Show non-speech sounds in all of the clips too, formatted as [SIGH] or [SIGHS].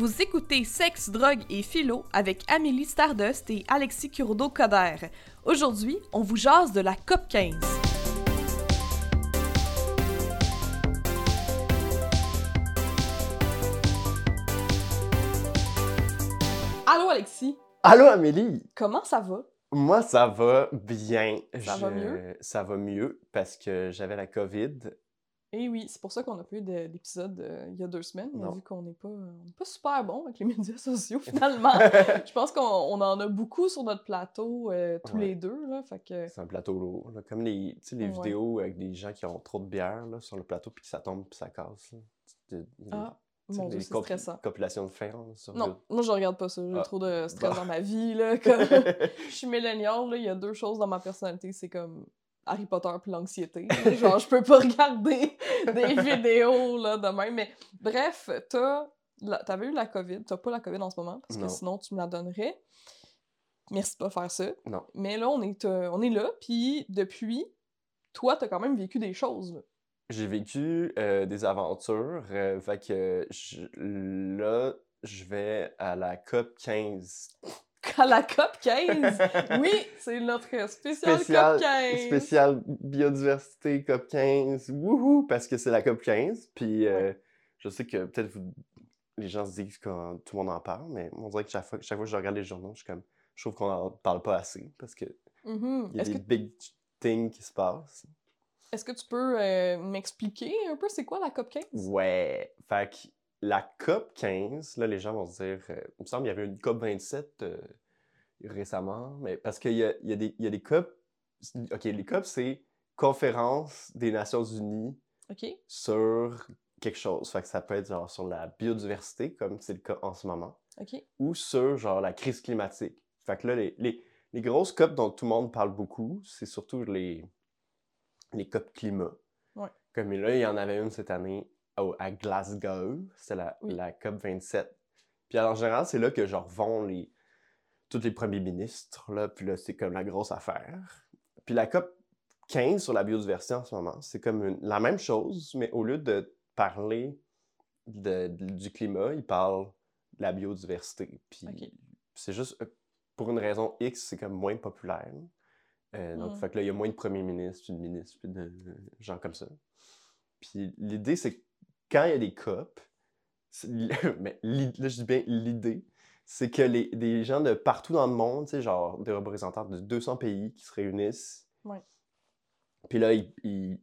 Vous écoutez Sexe, Drogue et Philo avec Amélie Stardust et Alexis Curodo-Coder. Aujourd'hui, on vous jase de la COP 15. Allô Alexis, Allô Amélie! comment ça va? Moi, ça va bien. Ça va mieux? Ça va mieux parce que j'avais la COVID. Eh oui, c'est pour ça qu'on n'a pas eu de- d'épisode euh, il y a deux semaines, Non. vu qu'on n'est pas, on n'est pas super bon avec les [LAUGHS] médias sociaux [LAUGHS] finalement. [LAUGHS] Je pense qu'on on en a beaucoup sur notre plateau, euh, tous Ouais. les deux, là, fait que... C'est un plateau lourd. là. Comme les, Ouais. vidéos avec des gens qui ont trop de bière là, sur le plateau puis que ça tombe puis ça casse. Ah, mon Dieu, c'est comp- stressant. de fer là, Non, moi je regarde pas ça, j'ai Ah. trop de stress dans ma vie, là, comme... Je suis millénial, il y a deux choses dans ma personnalité, c'est comme Harry Potter puis l'anxiété. [LAUGHS] Genre, je peux pas regarder [LAUGHS] des vidéos, là, de même. Mais bref, t'as... T'avais eu la COVID, t'as pas la COVID en ce moment, parce que Non. sinon tu me la donnerais. Merci de pas faire ça. Non. Mais là, on est, euh, on est là, puis depuis, toi, t'as quand même vécu des choses, là. J'ai vécu euh, des aventures. euh, fait que je- là, je vais à la COP 15. [LAUGHS] À la COP 15! Oui, c'est notre spécial, Spécial- COP 15! Spécial biodiversité COP 15, wouhou, parce que c'est la COP 15. Puis euh, je sais que peut-être vous- les gens se disent que tout le monde en parle, mais on dirait que chaque fois, chaque fois que je regarde les journaux, je suis comme, je trouve qu'on en parle pas assez parce que Mhm. il y a des que, big things qui se passent. est-ce que tu peux euh, m'expliquer un peu c'est quoi la COP 15? Ouais, fait que la COP 15, là, les gens vont se dire, euh, il me semble qu'il y avait une COP 27 euh, récemment, mais parce qu'il y a, y, a y a des COP. Ok, les COP, c'est Conférence des Nations Unies sur quelque chose. Fait que ça peut être genre sur la biodiversité, comme c'est le cas en ce moment, ou sur genre la crise climatique. Fait que là, les, les, les grosses COP dont tout le monde parle beaucoup, c'est surtout les, les COP climat. Ouais. Comme là, il y en avait une cette année au- à Glasgow, c'est la, Oui. la COP 27. Puis en général, c'est là que genre vont les, tous les premiers ministres, là, puis là, c'est comme la grosse affaire. Puis la COP 15 sur la biodiversité en ce moment, c'est comme une- la même chose, mais au lieu de parler de- de- du climat, ils parlent de la biodiversité. Puis c'est juste, euh, pour une raison X, c'est comme moins populaire. Euh, donc, Mm. fait que là, il y a moins de premiers ministres, puis de ministres, puis de gens comme ça. Puis l'idée, c'est que quand il y a des COP, [LAUGHS] mais là, je dis bien l'idée, c'est que les, des gens de partout dans le monde, tu sais, genre des représentants de 200 pays qui se réunissent. Ouais. Puis là, ils, ils-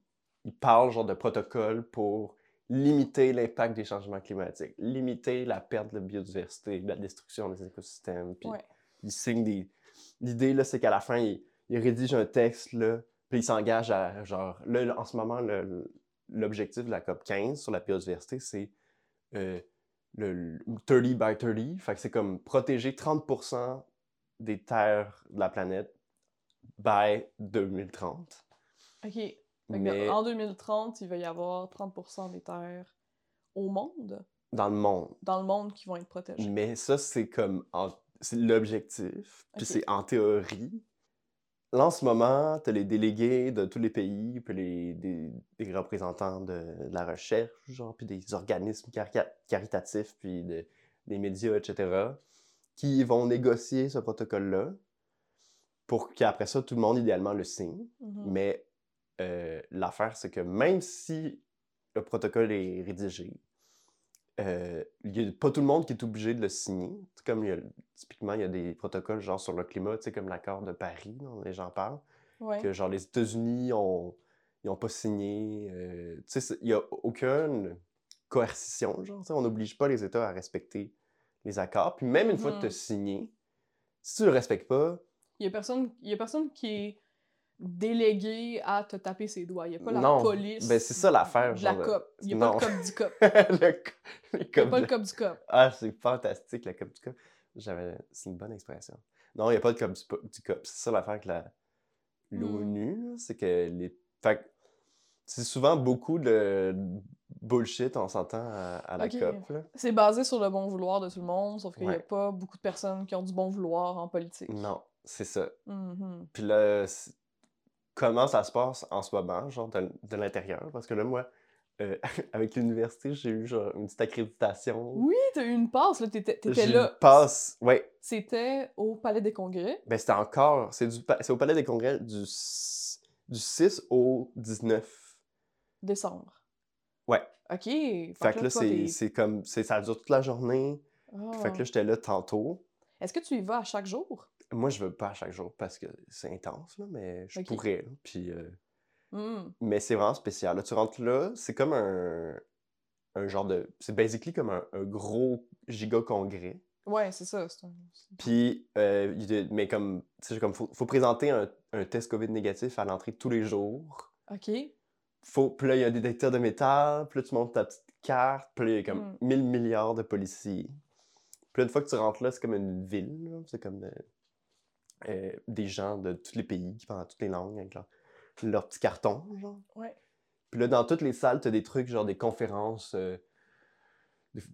ils parlent genre de protocoles pour limiter l'impact des changements climatiques, limiter la perte de biodiversité, la destruction des écosystèmes. Puis Ouais. ils signent des... L'idée, là, c'est qu'à la fin, ils, ils rédigent un texte, là, puis ils s'engagent à, genre... Là, là, en ce moment, le- l'objectif de la COP 15 sur la biodiversité, c'est euh, le, le 30 by 30. Fait que c'est comme protéger 30% des terres de la planète by 2030. OK. Mais En 2030, il va y avoir 30% des terres au monde, dans le monde. dans le monde, qui vont être protégées. Mais ça, c'est comme en- c'est l'objectif. Puis Ok. c'est en théorie. Là, en ce moment, tu as les délégués de tous les pays, puis les, des, des représentants de, de la recherche, genre, puis des organismes caritatifs, puis de- des médias, etc., qui vont négocier ce protocole-là pour qu'après ça, tout le monde, idéalement, le signe. Mhm. Mais euh, l'affaire, c'est que même si le protocole est rédigé, euh, il n'y a pas tout le monde qui est obligé de le signer. Comme il y a- typiquement, il y a des protocoles genre sur le climat, comme l'accord de Paris, dont les gens parlent, Ouais. que genre les États-Unis ont, ils ont pas signé. euh, il n'y a aucune coercition, genre, on n'oblige pas les États à respecter les accords. Puis même une fois que tu as signé, si tu le respectes pas, Il y a personne, y a personne qui est délégué à te taper ses doigts. Il n'y a pas la Non. police. Ben, c'est ça l'affaire, la COP. Il n'y a Non. pas le COP du COP. [LAUGHS] le, co- Il n'y a COP pas de- le COP du COP. Ah, c'est fantastique, la COP du COP. J'avais... C'est une bonne expression. Non, il n'y a pas de COP du, COP. C'est ça l'affaire avec la... Hmm. l'ONU, c'est que les... Fait que c'est souvent beaucoup de bullshit, on s'entend, à, à la. COP. Là. C'est basé sur le bon vouloir de tout le monde, sauf qu'il n'y a Ouais. pas beaucoup de personnes qui ont du bon vouloir en politique. Non, c'est ça. Mhm. Puis là, c'est- comment ça se passe en ce moment, genre de, de l'intérieur? Parce que là, moi, euh, [LAUGHS] avec l'université, j'ai eu genre une petite accréditation. Oui, t'as eu une passe, là, t'étais là. une passe, ouais. C'était au Palais des Congrès. Ben, c'était encore. C'est du c'est au Palais des Congrès du, du 6 au 19. Décembre. Ouais. OK. Fait que là, toi, c'est c'est comme. c'est- Ça dure toute la journée. Fait Ah. que là, j'étais là tantôt. Est-ce que tu y vas à chaque jour? Moi, je veux pas à chaque jour parce que c'est intense, là, mais je pourrais. là. Puis, euh, Hmm. mais c'est vraiment spécial. Là, tu rentres là, c'est comme un, un genre de. C'est basically comme un, un gros giga congrès. Ouais, c'est ça. un- Puis, euh, mais comme, tu sais, comme faut, faut présenter un, un test COVID négatif à l'entrée tous les jours. OK. Faut, puis là, il y a un détecteur de métal, puis là, tu montes ta petite carte, puis là, il y a comme Mm. 1000 milliards de policiers. Puis là, une fois que tu rentres là, c'est comme une ville, c'est comme euh, euh, des gens de tous les pays qui parlent toutes les langues avec leur, leur petit carton, genre. Ouais. Puis là, dans toutes les salles, t'as des trucs, genre des conférences. euh,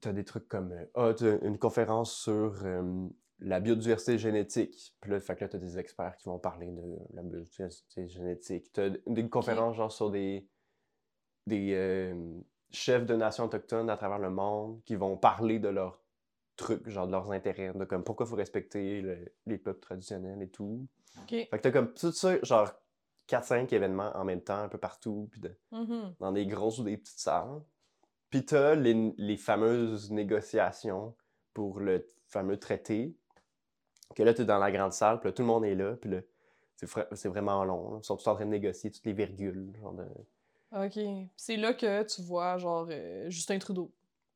t'as des trucs comme. euh, Ah, t'as une conférence sur euh, la biodiversité génétique. Puis là, fait que là, t'as des experts qui vont parler de la biodiversité génétique. T'as une conférence, genre, sur des. des euh, chefs de nations autochtones à travers le monde qui vont parler de leurs trucs, genre de leurs intérêts, de comme pourquoi il faut respecter le- les peuples traditionnels et tout. OK. Fait que t'as comme tout ça, genre 4-5 événements en même temps, un peu partout, puis de- Mhm. dans des grosses ou des petites salles. Puis t'as les, les fameuses négociations pour le fameux traité, que là, t'es dans la grande salle, puis là, tout le monde est là, puis là, c'est vraiment long. là. Ils sont tous en train de négocier toutes les virgules. Genre de... OK. C'est là que tu vois, genre, euh, Justin Trudeau,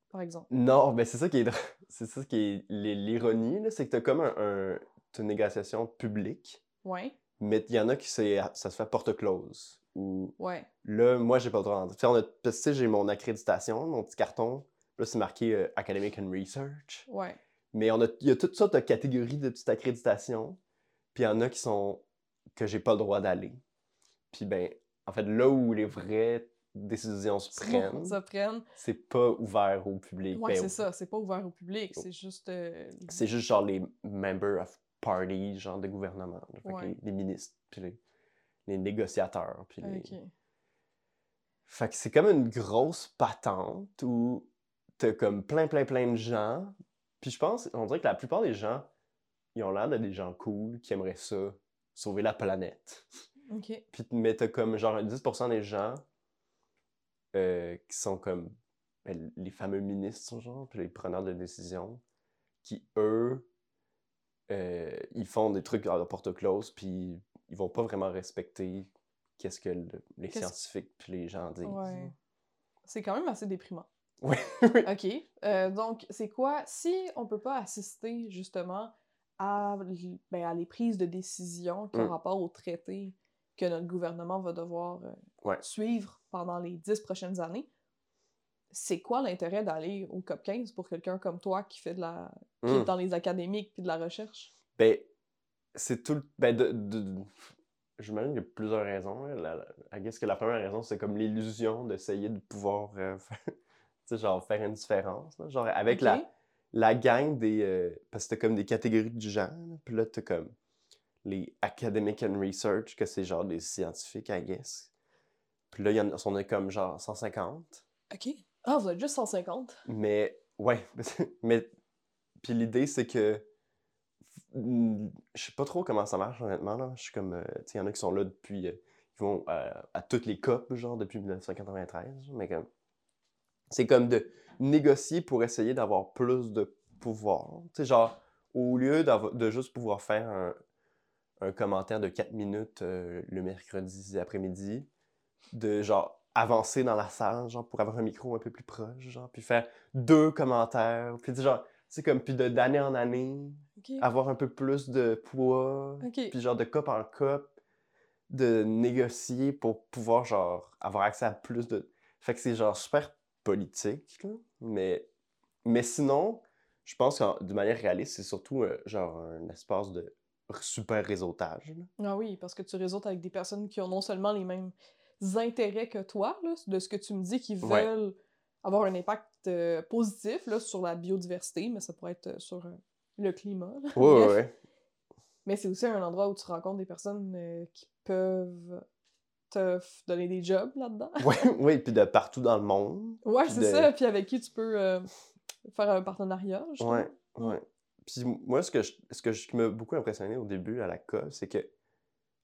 par exemple? Non, mais c'est ça qui est. [LAUGHS] C'est ça qui est l'ironie, là, c'est que t'as comme un, une négociation publique, Ouais. mais il y en a qui c'est, ça se fait porte close. Ou Ouais. Là, moi, j'ai pas le droit. Tu sais, tu j'ai mon accréditation, mon petit carton. Là, c'est marqué euh, Academic and Research. Ouais. Mais on a, il y a toutes sortes de catégories de petites accréditations. Puis il y en a qui sont que j'ai pas le droit d'aller. Puis ben, en fait, là où les vraies décisions se prennent, Ça prenne. c'est pas ouvert au public. Ouais, Ben, c'est ça. C'est pas ouvert au public. C'est juste. euh, C'est juste genre les members of party, genre de gouvernement. Ouais. les, les ministres, puis les, les négociateurs, puis les... Fait que c'est comme une grosse patente où t'as comme plein, plein, plein de gens. Puis je pense, on dirait que la plupart des gens, ils ont l'air d'être des gens cool qui aimeraient ça, sauver la planète. OK. Puis, mais t'as comme genre 10% des gens euh, qui sont comme ben, les fameux ministres, genre, puis les preneurs de décision, qui eux, euh, ils font des trucs à la porte close, puis ils vont pas vraiment respecter qu'est-ce que le- les scientifiques puis les gens disent. Ouais. C'est quand même assez déprimant. [LAUGHS] Ouais. OK. Euh, donc, c'est quoi, si on peut pas assister justement à, ben, à les prises de décision qui ont Mm. rapport au traité que notre gouvernement va devoir euh, Ouais. suivre pendant les dix prochaines années, c'est quoi l'intérêt d'aller au COP 15 pour quelqu'un comme toi qui fait de la. qui est Mm. dans les académiques puis de la recherche? Ben, c'est tout. le- Ben, de, de- j'imagine qu'il y a plusieurs raisons. hein. La, la, I guess que la première raison, c'est comme l'illusion d'essayer de pouvoir euh, [LAUGHS] faire, genre, faire une différence. là. Genre, avec la, la gang des. euh, parce que t'as comme des catégories de gens. Puis là, t'as comme les academic and research, que c'est genre des scientifiques, I guess. Puis là, il y en a, on est comme genre 150. OK. Ah, vous êtes juste 150. Mais, ouais. [LAUGHS] mais, puis l'idée, c'est que. Je sais pas trop comment ça marche, honnêtement. Là. Je suis comme. euh, tu sais, il y en a qui sont là depuis. euh, ils vont à, à toutes les COP, genre, depuis 1993. Mais comme. C'est comme de négocier pour essayer d'avoir plus de pouvoir. Tu sais, genre, au lieu de juste pouvoir faire un, un commentaire de 4 minutes euh, le mercredi après-midi, de genre avancer dans la salle, genre pour avoir un micro un peu plus proche, genre, puis faire deux commentaires, puis tu sais, genre, c'est comme, puis de d'année en année, avoir un peu plus de poids, puis genre de cop en cop, de négocier pour pouvoir, genre, avoir accès à plus de... Fait que c'est genre super politique, là, mais, mais sinon, je pense que de manière réaliste, c'est surtout euh, genre un espace de super réseautage, là. Ah oui, parce que tu réseautes avec des personnes qui ont non seulement les mêmes intérêts que toi, là, de ce que tu me dis, qui Ouais. veulent avoir un impact euh, positif là, sur la biodiversité, mais ça pourrait être euh, sur euh, le climat. ouais, Bref. ouais. Mais c'est aussi un endroit où tu rencontres des personnes euh, qui peuvent te donner des jobs là-dedans. [LAUGHS] Oui, oui, puis de partout dans le monde. Puis c'est de- ça. Puis avec qui tu peux faire un partenariat. Ouais, Mm. ouais. Puis moi, ce que je, ce que je- qui m'a beaucoup impressionné au début à la COP, c'est que,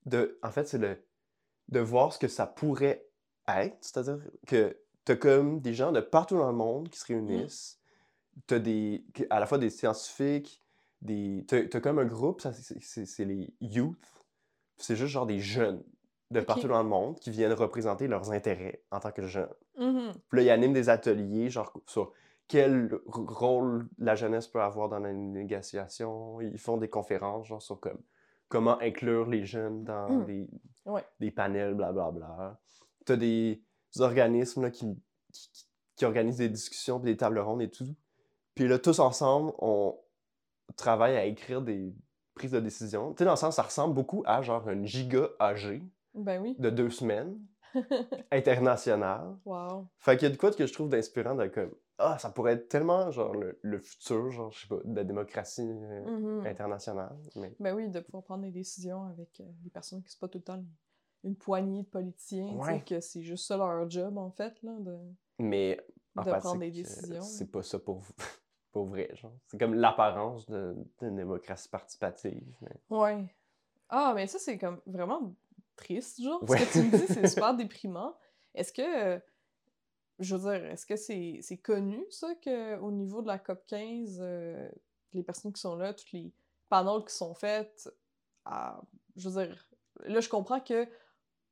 de, en fait, c'est le, de voir ce que ça pourrait être. C'est-à-dire que t'as comme des gens de partout dans le monde qui se réunissent. T'as des, à la fois des scientifiques, des, t'as, t'as comme un groupe, ça, c'est, c'est- c'est les youth. C'est juste genre des jeunes de partout dans le monde qui viennent représenter leurs intérêts en tant que jeunes. Mhm. Puis là, ils animent des ateliers, genre sur quel rôle la jeunesse peut avoir dans la négociation. Ils font des conférences, genre sur comme, comment inclure les jeunes dans Mm. des, Ouais. des panels, blablabla. Tu as des organismes là, qui, qui, qui- qui organisent des discussions, puis des tables rondes et tout. Puis là, tous ensemble, on travaille à écrire des prises de décision. Tu sais, dans le sens, ça ressemble beaucoup à genre une giga AG Ben oui. de deux semaines, [LAUGHS] internationale. wow. Fait qu'il y a de quoi que je trouve d'inspirant de comme ah ça pourrait être tellement genre le, le futur genre je sais pas de la démocratie euh, Mhm. internationale mais Ben oui, de pouvoir prendre des décisions avec euh, des personnes qui sont pas tout le temps les- une poignée de politiciens, Ouais. que c'est juste ça leur job, en fait, là, de, mais en de prendre des euh, décisions. c'est pas ça pour [LAUGHS] pour vrai genre c'est comme l'apparence de- d'une démocratie participative mais- Ouais. Ah, mais ça, c'est comme vraiment triste, genre. Ouais. Ce que tu me dis, c'est [LAUGHS] super déprimant. Est-ce que, je veux dire, est-ce que c'est c'est connu, ça, qu'au niveau de la COP15, euh, les personnes qui sont là, tous les panels qui sont faits, à- je veux dire, là, je comprends que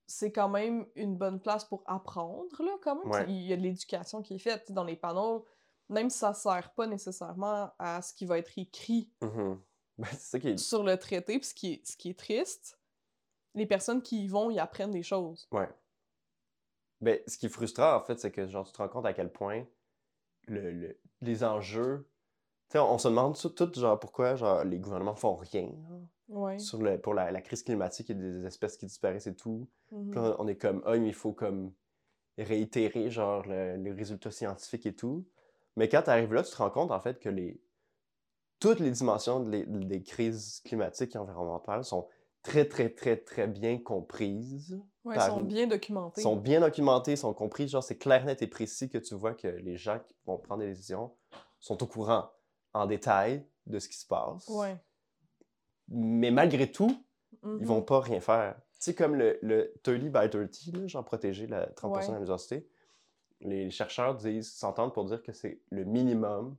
c'est quand même une bonne place pour apprendre, là, quand même. Ouais. Il y a de l'éducation qui est faite dans les panels, même si ça sert pas nécessairement à ce qui va être écrit Mhm. Ben, c'est ça qui est sur le traité, puis ce qui est, ce qui est triste, les personnes qui y vont, ils apprennent des choses. ouais ben ce qui est frustrant en fait c'est que genre tu te rends compte à quel point le, le- les enjeux tu sais on, on se demande tout, tout genre pourquoi genre les gouvernements font rien. Ouais. sur le, pour la, la crise climatique et des espèces qui disparaissent et tout. Mhm. Puis on est comme, ah, mais il faut comme réitérer genre le- les résultats scientifiques et tout. Mais quand tu arrives là, tu te rends compte en fait que les toutes les dimensions de les- des crises climatiques et environnementales sont très, très, très, très bien comprises. Ils par- sont bien documentés. sont bien documentées, sont comprises. Genre, c'est clair, net et précis que tu vois que les gens qui vont prendre des décisions sont au courant en détail de ce qui se passe. Ouais. Mais malgré tout, ils Mhm. vont pas rien faire. Tu sais, comme le, le 30 by 30, là, genre protéger la 30% Ouais. de la biodiversité, les chercheurs disent, s'entendent pour dire que c'est le minimum.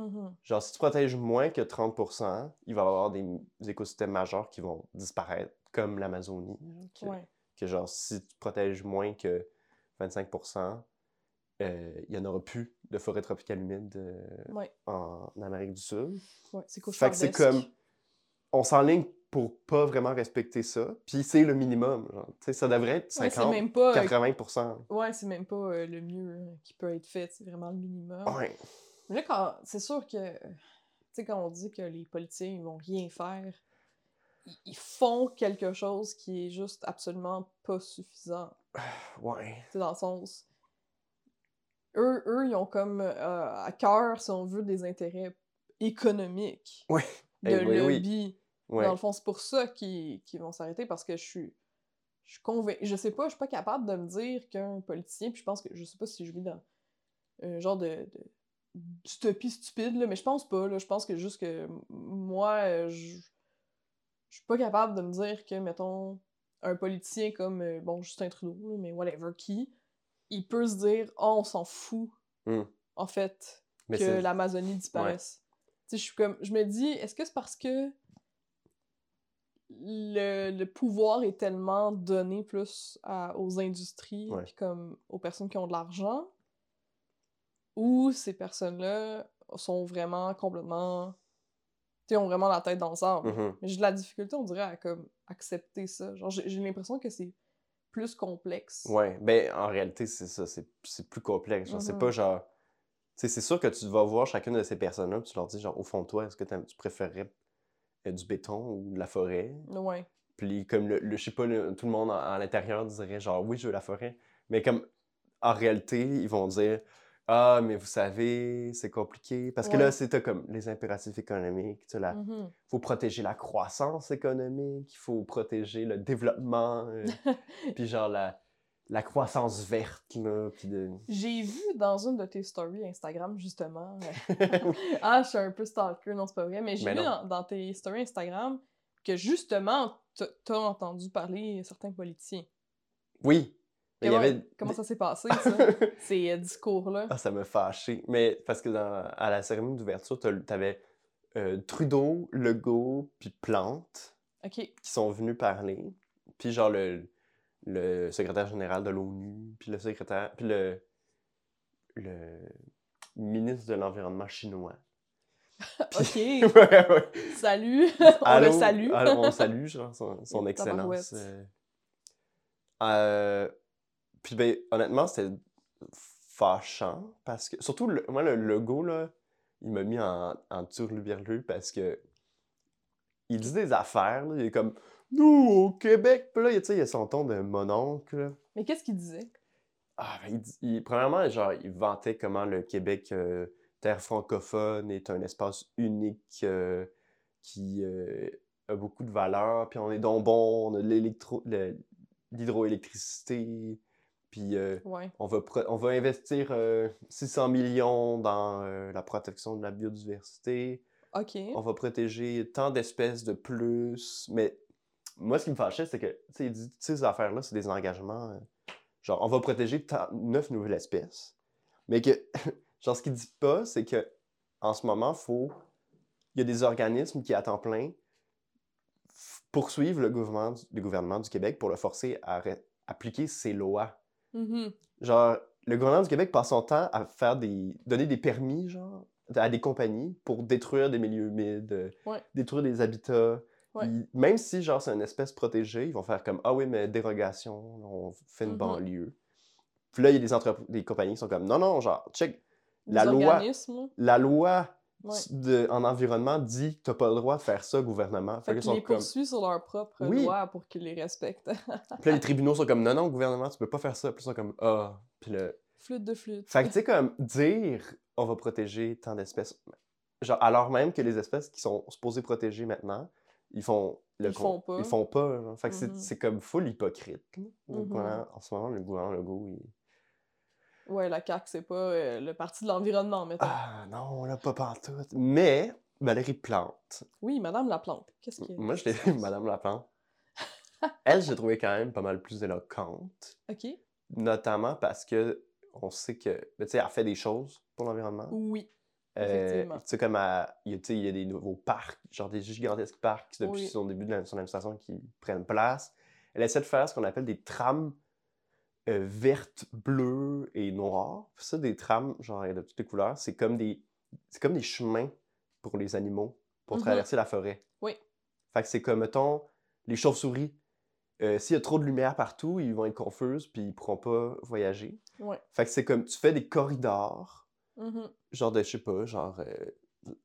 Mhm. Genre, si tu protèges moins que 30%, il va y avoir des, des écosystèmes majeurs qui vont disparaître, comme l'Amazonie. Que, Ouais. que genre, si tu protèges moins que 25%, euh, il n'y en aura plus de forêt tropicale humide euh, Ouais. en Amérique du Sud. Ouais. C'est Fait que c'est comme. On s'enligne pour pas vraiment respecter ça. Puis c'est le minimum. genre. Tu sais, ça devrait être Ouais, 50, c'est même pas. euh, 80 Ouais, c'est même pas euh, le mieux euh, qui peut être fait. C'est vraiment le minimum. Ouais. Mais là, quand... c'est sûr que. Tu sais, quand on dit que les politiciens, ils vont rien faire, ils- font quelque chose qui est juste absolument pas suffisant. [SIGHS] Ouais. Sais, dans le sens. Eux, eux, ils ont comme euh, à cœur, si on veut, des intérêts économiques. Ouais. De Eh oui, oui. lobby. Dans le fond, c'est pour ça qu'ils qu'ils vont s'arrêter parce que je suis. Je suis convaincue. Je sais pas, je suis pas capable de me dire qu'un politicien, puis je pense que. Je sais pas si je vis dans un genre de. de d'utopie stupide, là, mais je pense pas, là. Je pense que juste que moi, euh, je. Je suis pas capable de me dire que, mettons, un politicien comme, euh, bon, Justin Trudeau, là, mais whatever, qui, il peut se dire, oh, on s'en fout, Hmm. en fait, Mais que l'Amazonie disparaisse. Tu sais, je suis comme, je me dis, est-ce que c'est parce que le, le pouvoir est tellement donné plus à- aux industries, Ouais. puis comme aux personnes qui ont de l'argent, ou ces personnes-là sont vraiment complètement, tu ont vraiment la tête dans le sable. Mhm. Mais j'ai de la difficulté, on dirait, à comme accepter ça. Genre, j'ai l'impression que c'est plus complexe. Ouais. Ben, en réalité, c'est ça. C'est plus complexe. C'est Mhm. pas genre. Tu sais, c'est sûr que tu vas voir chacune de ces personnes-là, tu leur dis, genre, au fond de toi, est-ce que tu préférerais euh, du béton ou de la forêt? Ouais. Puis comme le, le- je sais pas, le- tout le monde en- à l'intérieur dirait genre oui, je veux la forêt. Mais comme en réalité, ils vont dire Ah, mais vous savez, c'est compliqué. Parce que Ouais. là, c'était comme les impératifs économiques. Là, Mhm. faut protéger la croissance économique, il faut protéger le développement, euh, [LAUGHS] puis genre la, la croissance verte, là, puis de... J'ai vu dans une de tes stories Instagram, justement. euh, [LAUGHS] [LAUGHS] ah, je suis un peu stalker, non, c'est pas vrai, mais j'ai vu dans, dans tes stories Instagram que justement, t'as entendu parler certains politiciens. Oui, il Comment, avait... comment ça s'est passé, [LAUGHS] ça, ces euh, discours-là? Ah, ça m'a fâché. Mais parce que dans, à la cérémonie d'ouverture, t'avais euh, Trudeau, Legault, puis Plante Ok. qui sont venus parler. Puis genre le, le secrétaire général de l'ONU, puis le secrétaire... Puis le, le ministre de l'Environnement chinois. [LAUGHS] Ok. [LAUGHS] ouais, ouais. Salut! On Allô? le salue! Allô, on salue, genre, son, son excellence. tabarouette. euh. Puis ben, honnêtement, c'était fâchant parce que, surtout, le- moi, le logo, là, il m'a mis en, en turluberlu parce que il dit des affaires, là, il est comme « Nous, au Québec! » Puis là, tu sais, il a son ton de mononcle, là. Mais qu'est-ce qu'il disait? Ah, ben, il, il- premièrement, genre, il vantait comment le Québec, euh, terre francophone, est un espace unique euh, qui euh, a beaucoup de valeur. Puis on est donc bon, on a l'hydroélectricité. Puis euh, Ouais. on, va on va investir euh, 600 millions dans euh, la protection de la biodiversité. Ok. On va protéger tant d'espèces de plus. Mais moi, ce qui me fâchait, c'est que, tu sais, ces affaires-là, c'est des engagements. euh, genre, on va protéger neuf nouvelles espèces. Mais que, [LAUGHS] genre, ce qu'il dit pas, c'est que, en ce moment, faut. Il y a des organismes qui, à temps plein, poursuivent le gouvernement, du- le gouvernement du Québec pour le forcer à appliquer ses lois. Mhm. Genre, le gouvernement du Québec passe son temps à faire des. donner des permis, genre, à des compagnies pour détruire des milieux humides, Ouais. détruire des habitats. Ouais. Ils- même si, genre, c'est une espèce protégée, ils vont faire comme Ah oui, mais dérogation, on fait une Mhm. banlieue. Puis là, il y a des, des compagnies qui sont comme Non, non, genre, check, Des La loi- la loi Ouais. de- en environnement dit que t'as pas le droit de faire ça, gouvernement. Fait qu'ils qu'ils sont les comme. poursuivent sur leur propre Oui. loi pour qu'ils les respectent. [LAUGHS] Puis là, les tribunaux sont comme Non, non, gouvernement, tu peux pas faire ça. Puis ils sont comme Ah. Puis là, flûte de flûte. Fait que, tu [LAUGHS] sais, comme dire on va protéger tant d'espèces, genre, alors même que les espèces qui sont supposées protéger maintenant, ils font le Ils font pas. Ils font pas. genre. Fait que c'est- Mhm. c'est comme full hypocrite. Le Mhm. gouvernement- en ce moment, le gouvernement Legault, il... Ouais, la CAQ, c'est pas euh, le parti de l'environnement, mettons. Ah non, là, pas pantoute. Mais Valérie Plante, Oui, Madame Laplante. Qu'est-ce que. moi, je l'ai Madame Laplante, elle, j'ai trouvé quand même pas mal plus éloquente, Ok. notamment parce que on sait que, tu sais, elle fait des choses pour l'environnement. Oui. Euh, Effectivement. tu sais, comme il y, a, tu sais, il y a des nouveaux parcs, genre des gigantesques parcs depuis Oui. son début de la- son administration qui prennent place. Elle essaie de faire ce qu'on appelle des trames euh, vertes, bleues et noires. Puis ça, des trames, genre de toutes les couleurs, c'est comme des c'est comme des chemins pour les animaux pour Mhm. traverser la forêt. Oui. Fait que c'est comme, mettons, les chauves-souris. Euh, S'il y a trop de lumière partout, ils vont être confuses puis ils pourront pas voyager. Ouais. Fait que c'est comme, tu fais des corridors Mhm. genre de, je sais pas, genre euh,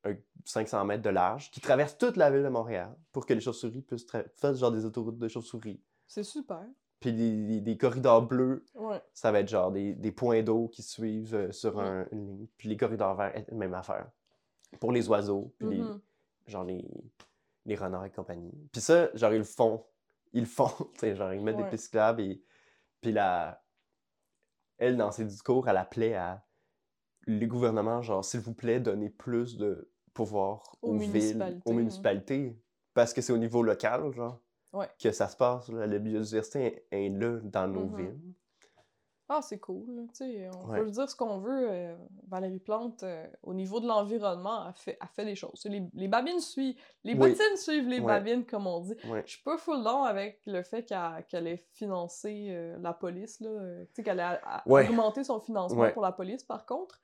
un 500 mètres de large, qui traverse toute la ville de Montréal pour que les chauves-souris puissent faire genre des autoroutes de chauves-souris. C'est super. Puis des, des- corridors bleus, Ouais. ça va être genre des, des points d'eau qui suivent euh, sur un- une ligne. Puis les corridors verts, eh, même affaire. Pour les oiseaux, puis les, Mhm. genre les, les renards et compagnie. Puis ça, genre ils le font. Ils le font, [LAUGHS] tu genre ils mettent Ouais. des pistes cyclables et... Puis la... Elle, dans ses discours, elle appelait à les gouvernements, genre, s'il vous plaît, donnez plus de pouvoir Aux aux, villes, municipalités, aux hein. municipalités. Parce que c'est au niveau local, genre, Ouais. que ça se passe. là. La biodiversité est, est là dans nos Mhm. villes. Ah, c'est cool. là. Tu sais, on Ouais. peut dire ce qu'on veut. euh, Valérie Plante, euh, au niveau de l'environnement, elle fait, elle fait des choses. Les, les babines suivent. Les Oui. bottines suivent les Ouais. babines, comme on dit. Ouais. Je suis pas full down avec le fait qu'elle qu'elle ait financé euh, la police, qu'elle a, a- augmenté son financement pour la police, par contre.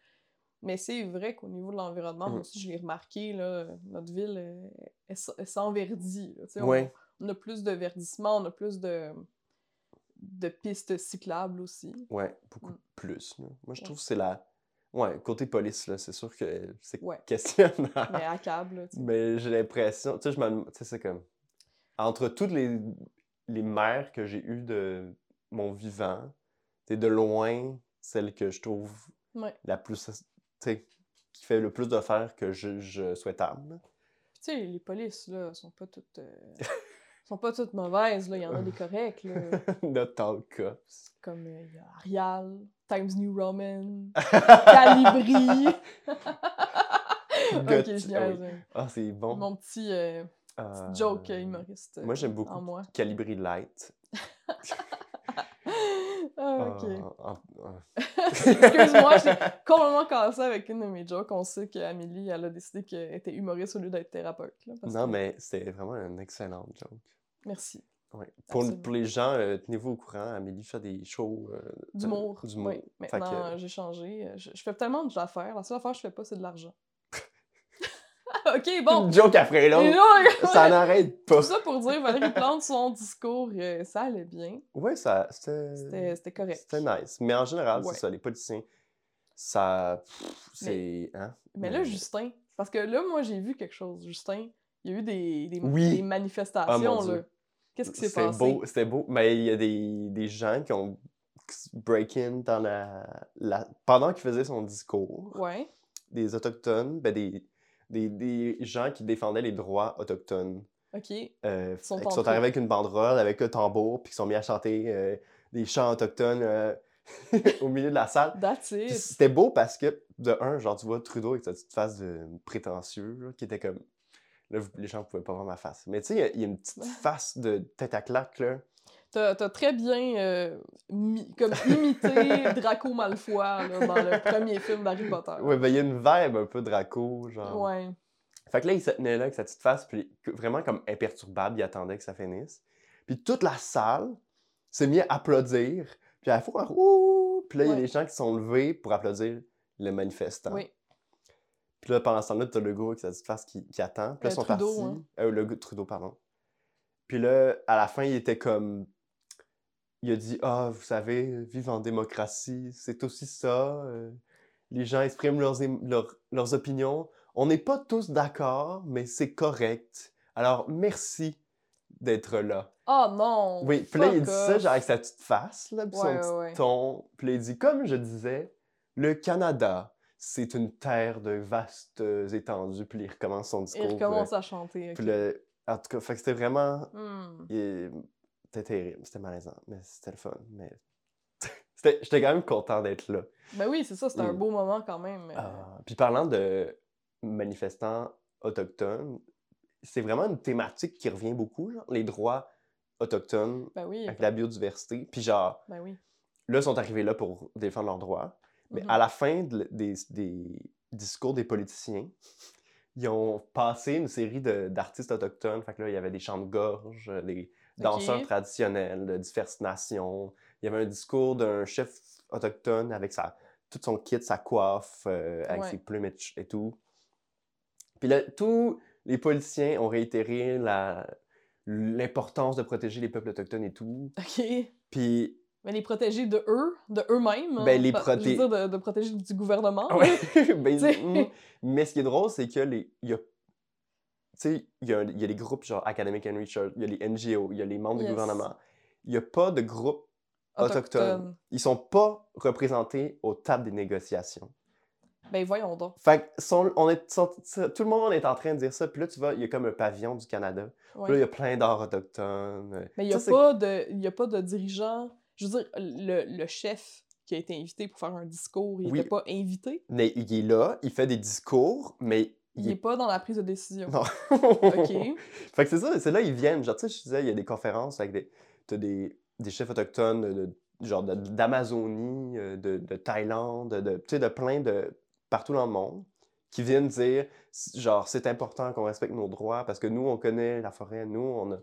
Mais c'est vrai qu'au niveau de l'environnement, Mm. moi aussi, je l'ai remarqué, là, notre ville, elle, elle s'enverdit. on-. On, a plus de verdissement, on a plus de, de pistes cyclables aussi. Ouais, beaucoup Mm. plus. là. Moi, je Ouais. trouve que c'est la... Ouais, côté police, là, c'est sûr que c'est Ouais. questionnant. Mais à câble. Mais j'ai l'impression, tu sais, je me tu sais, c'est comme, entre toutes les, les maires que j'ai eues de mon vivant, c'est de loin celle que je trouve Ouais. la plus, tu sais, qui fait le plus de faire que je, je souhaitable. Tu sais, les polices, là, sont pas toutes. euh, [LAUGHS] sont pas toutes mauvaises, là. Il y en a des corrects, là. [LAUGHS] Not all cops. Comme euh, y a Arial, Times New Roman, [LAUGHS] Calibri. [LAUGHS] ok, je ah hein. Ah, c'est bon. Mon petit, euh, Euh, petit joke euh, humoriste. euh, Moi, j'aime beaucoup En moi. Calibri Light. Ah, ok. Ah, en- Excuse-moi, j'ai complètement cassé avec une de mes jokes. On sait qu'Amélie, elle a décidé qu'elle était humoriste au lieu d'être thérapeute. là, parce Non, que- mais c'était vraiment un excellent joke. Merci. Ouais. Pour, les gens, euh, tenez-vous au courant. Amélie fait des shows. euh, de- D'humour. d'humour. Oui. Que- Maintenant, j'ai changé. Je, je fais tellement d'affaires. La seule affaire que je fais pas, c'est de l'argent. [LAUGHS] ok, bon. Une joke après l'autre. là, Ça n'arrête pas. Tout ça pour dire, Valérie Plante, son discours, euh, ça allait bien. Ça, c'était. Correct. C'était nice. Mais en général, Ouais. c'est ça, les politiciens, ça. C'est. Hein? Mais là, Justin, parce que là, moi, j'ai vu quelque chose. Justin, il y a eu des, des, Oui. des manifestations, Ah, là. Qu'est-ce qui s'est passé? beau, c'était beau. Mais il y a des, des gens qui ont break-in dans la, la... Pendant qu'il faisait son discours, Ouais. des Autochtones, ben des, des, des gens qui défendaient les droits autochtones. OK. euh, Sont qui sont arrivés avec une banderole, avec un tambour, puis qui sont mis à chanter euh, des chants autochtones euh, [LAUGHS] au milieu de la salle. That's it. C'était beau parce que, de un, genre, tu vois Trudeau avec sa petite face de prétentieux, là, qui était comme. Là, vous- les gens pouvaient pas voir ma face. Mais tu sais, il y a- il y, a une petite face de tête à claque, là. T'as t'as très bien euh, mi- comme imité [LAUGHS] Draco Malfoy là, dans le premier film d'Harry Potter. Ouais, ben, il y a une vibe un peu Draco, genre. Ouais. Fait que là, il se tenait là avec sa petite face, puis vraiment comme imperturbable, il attendait que ça finisse. Puis toute la salle s'est mise à applaudir, puis à la fois, ouh! Puis là, il y a des gens qui sont levés pour applaudir le manifestant. Oui. Puis là, pendant ce temps-là, t'as le gars avec sa petite face qui, qui attend. Puis là, Euh, ils sont Trudeau, partis. hein. Euh, le gars, Trudeau, pardon. Puis là, à la fin, il était comme... Il a dit « Ah, vous savez, vivre en démocratie, c'est aussi ça. euh, les gens expriment leurs, leurs, leurs opinions. On n'est pas tous d'accord, mais c'est correct. Alors, merci d'être là. Oh non! Oui, puis là, il dit ça, genre avec sa petite face, là, puis son Ouais, petit ouais, ouais. ton. Puis là, il dit, comme je disais, le Canada, c'est une terre de vastes étendues. Puis il recommence son discours. Il recommence à chanter. euh, Puis ok. là, en tout cas, fait que c'était vraiment... Hmm. C'était terrible, c'était malaisant, mais c'était le fun. Mais [LAUGHS] j'étais quand même content d'être là. Ben oui, c'est ça, c'était un beau moment quand même. euh. Ah, Puis parlant de manifestants autochtones, c'est vraiment une thématique qui revient beaucoup, genre, les droits autochtones Ben oui, avec la biodiversité. Puis genre, ben oui. là, ils sont arrivés là pour défendre leurs droits. Mais Mhm. à la fin de des, des discours des politiciens, ils ont passé une série d'artistes autochtones. Fait que là, il y avait des chants de gorge, euh, des danseurs traditionnels de diverses nations. Il y avait un discours d'un chef autochtone avec sa, tout son kit, sa coiffe, euh, avec Ouais. ses plumes et, tout. Puis là, tous les politiciens ont réitéré l'importance de protéger les peuples autochtones et tout. OK. Puis Mais les protéger de eux, de eux-mêmes. Ben, les pa- Je proté- veux dire, de, de protéger du gouvernement. Ouais. [LAUGHS] Ben, mm. Mais ce qui est drôle, c'est que les. Y a. Tu sais, il y, a, y a les groupes genre Academic and Research, il y a les NGO, il y a les membres Yes. du gouvernement. Il n'y a pas de groupe autochtone. Autochtones. Ils sont pas représentés aux tables des négociations. Ben voyons donc. Fait que on est, tout le monde est en train de dire ça. Puis là, tu vois, il y a comme un pavillon du Canada. Puis là, il y a plein d'art autochtones. Mais il n'y a, a pas de dirigeant. Je veux dire, le, le chef qui a été invité pour faire un discours, il Oui. n'était pas invité? Mais il est là, il fait des discours, mais Il n'est est pas dans la prise de décision. Non. OK. [LAUGHS] Fait que c'est ça, c'est là ils viennent. Genre, tu sais, je disais, il y a des conférences avec des. T'as des, des chefs autochtones de, genre d'Amazonie, euh, de, de Thaïlande, de, tu sais, de plein de. partout dans le monde, qui viennent dire, genre, c'est important qu'on respecte nos droits parce que nous, on connaît la forêt, nous, on, a-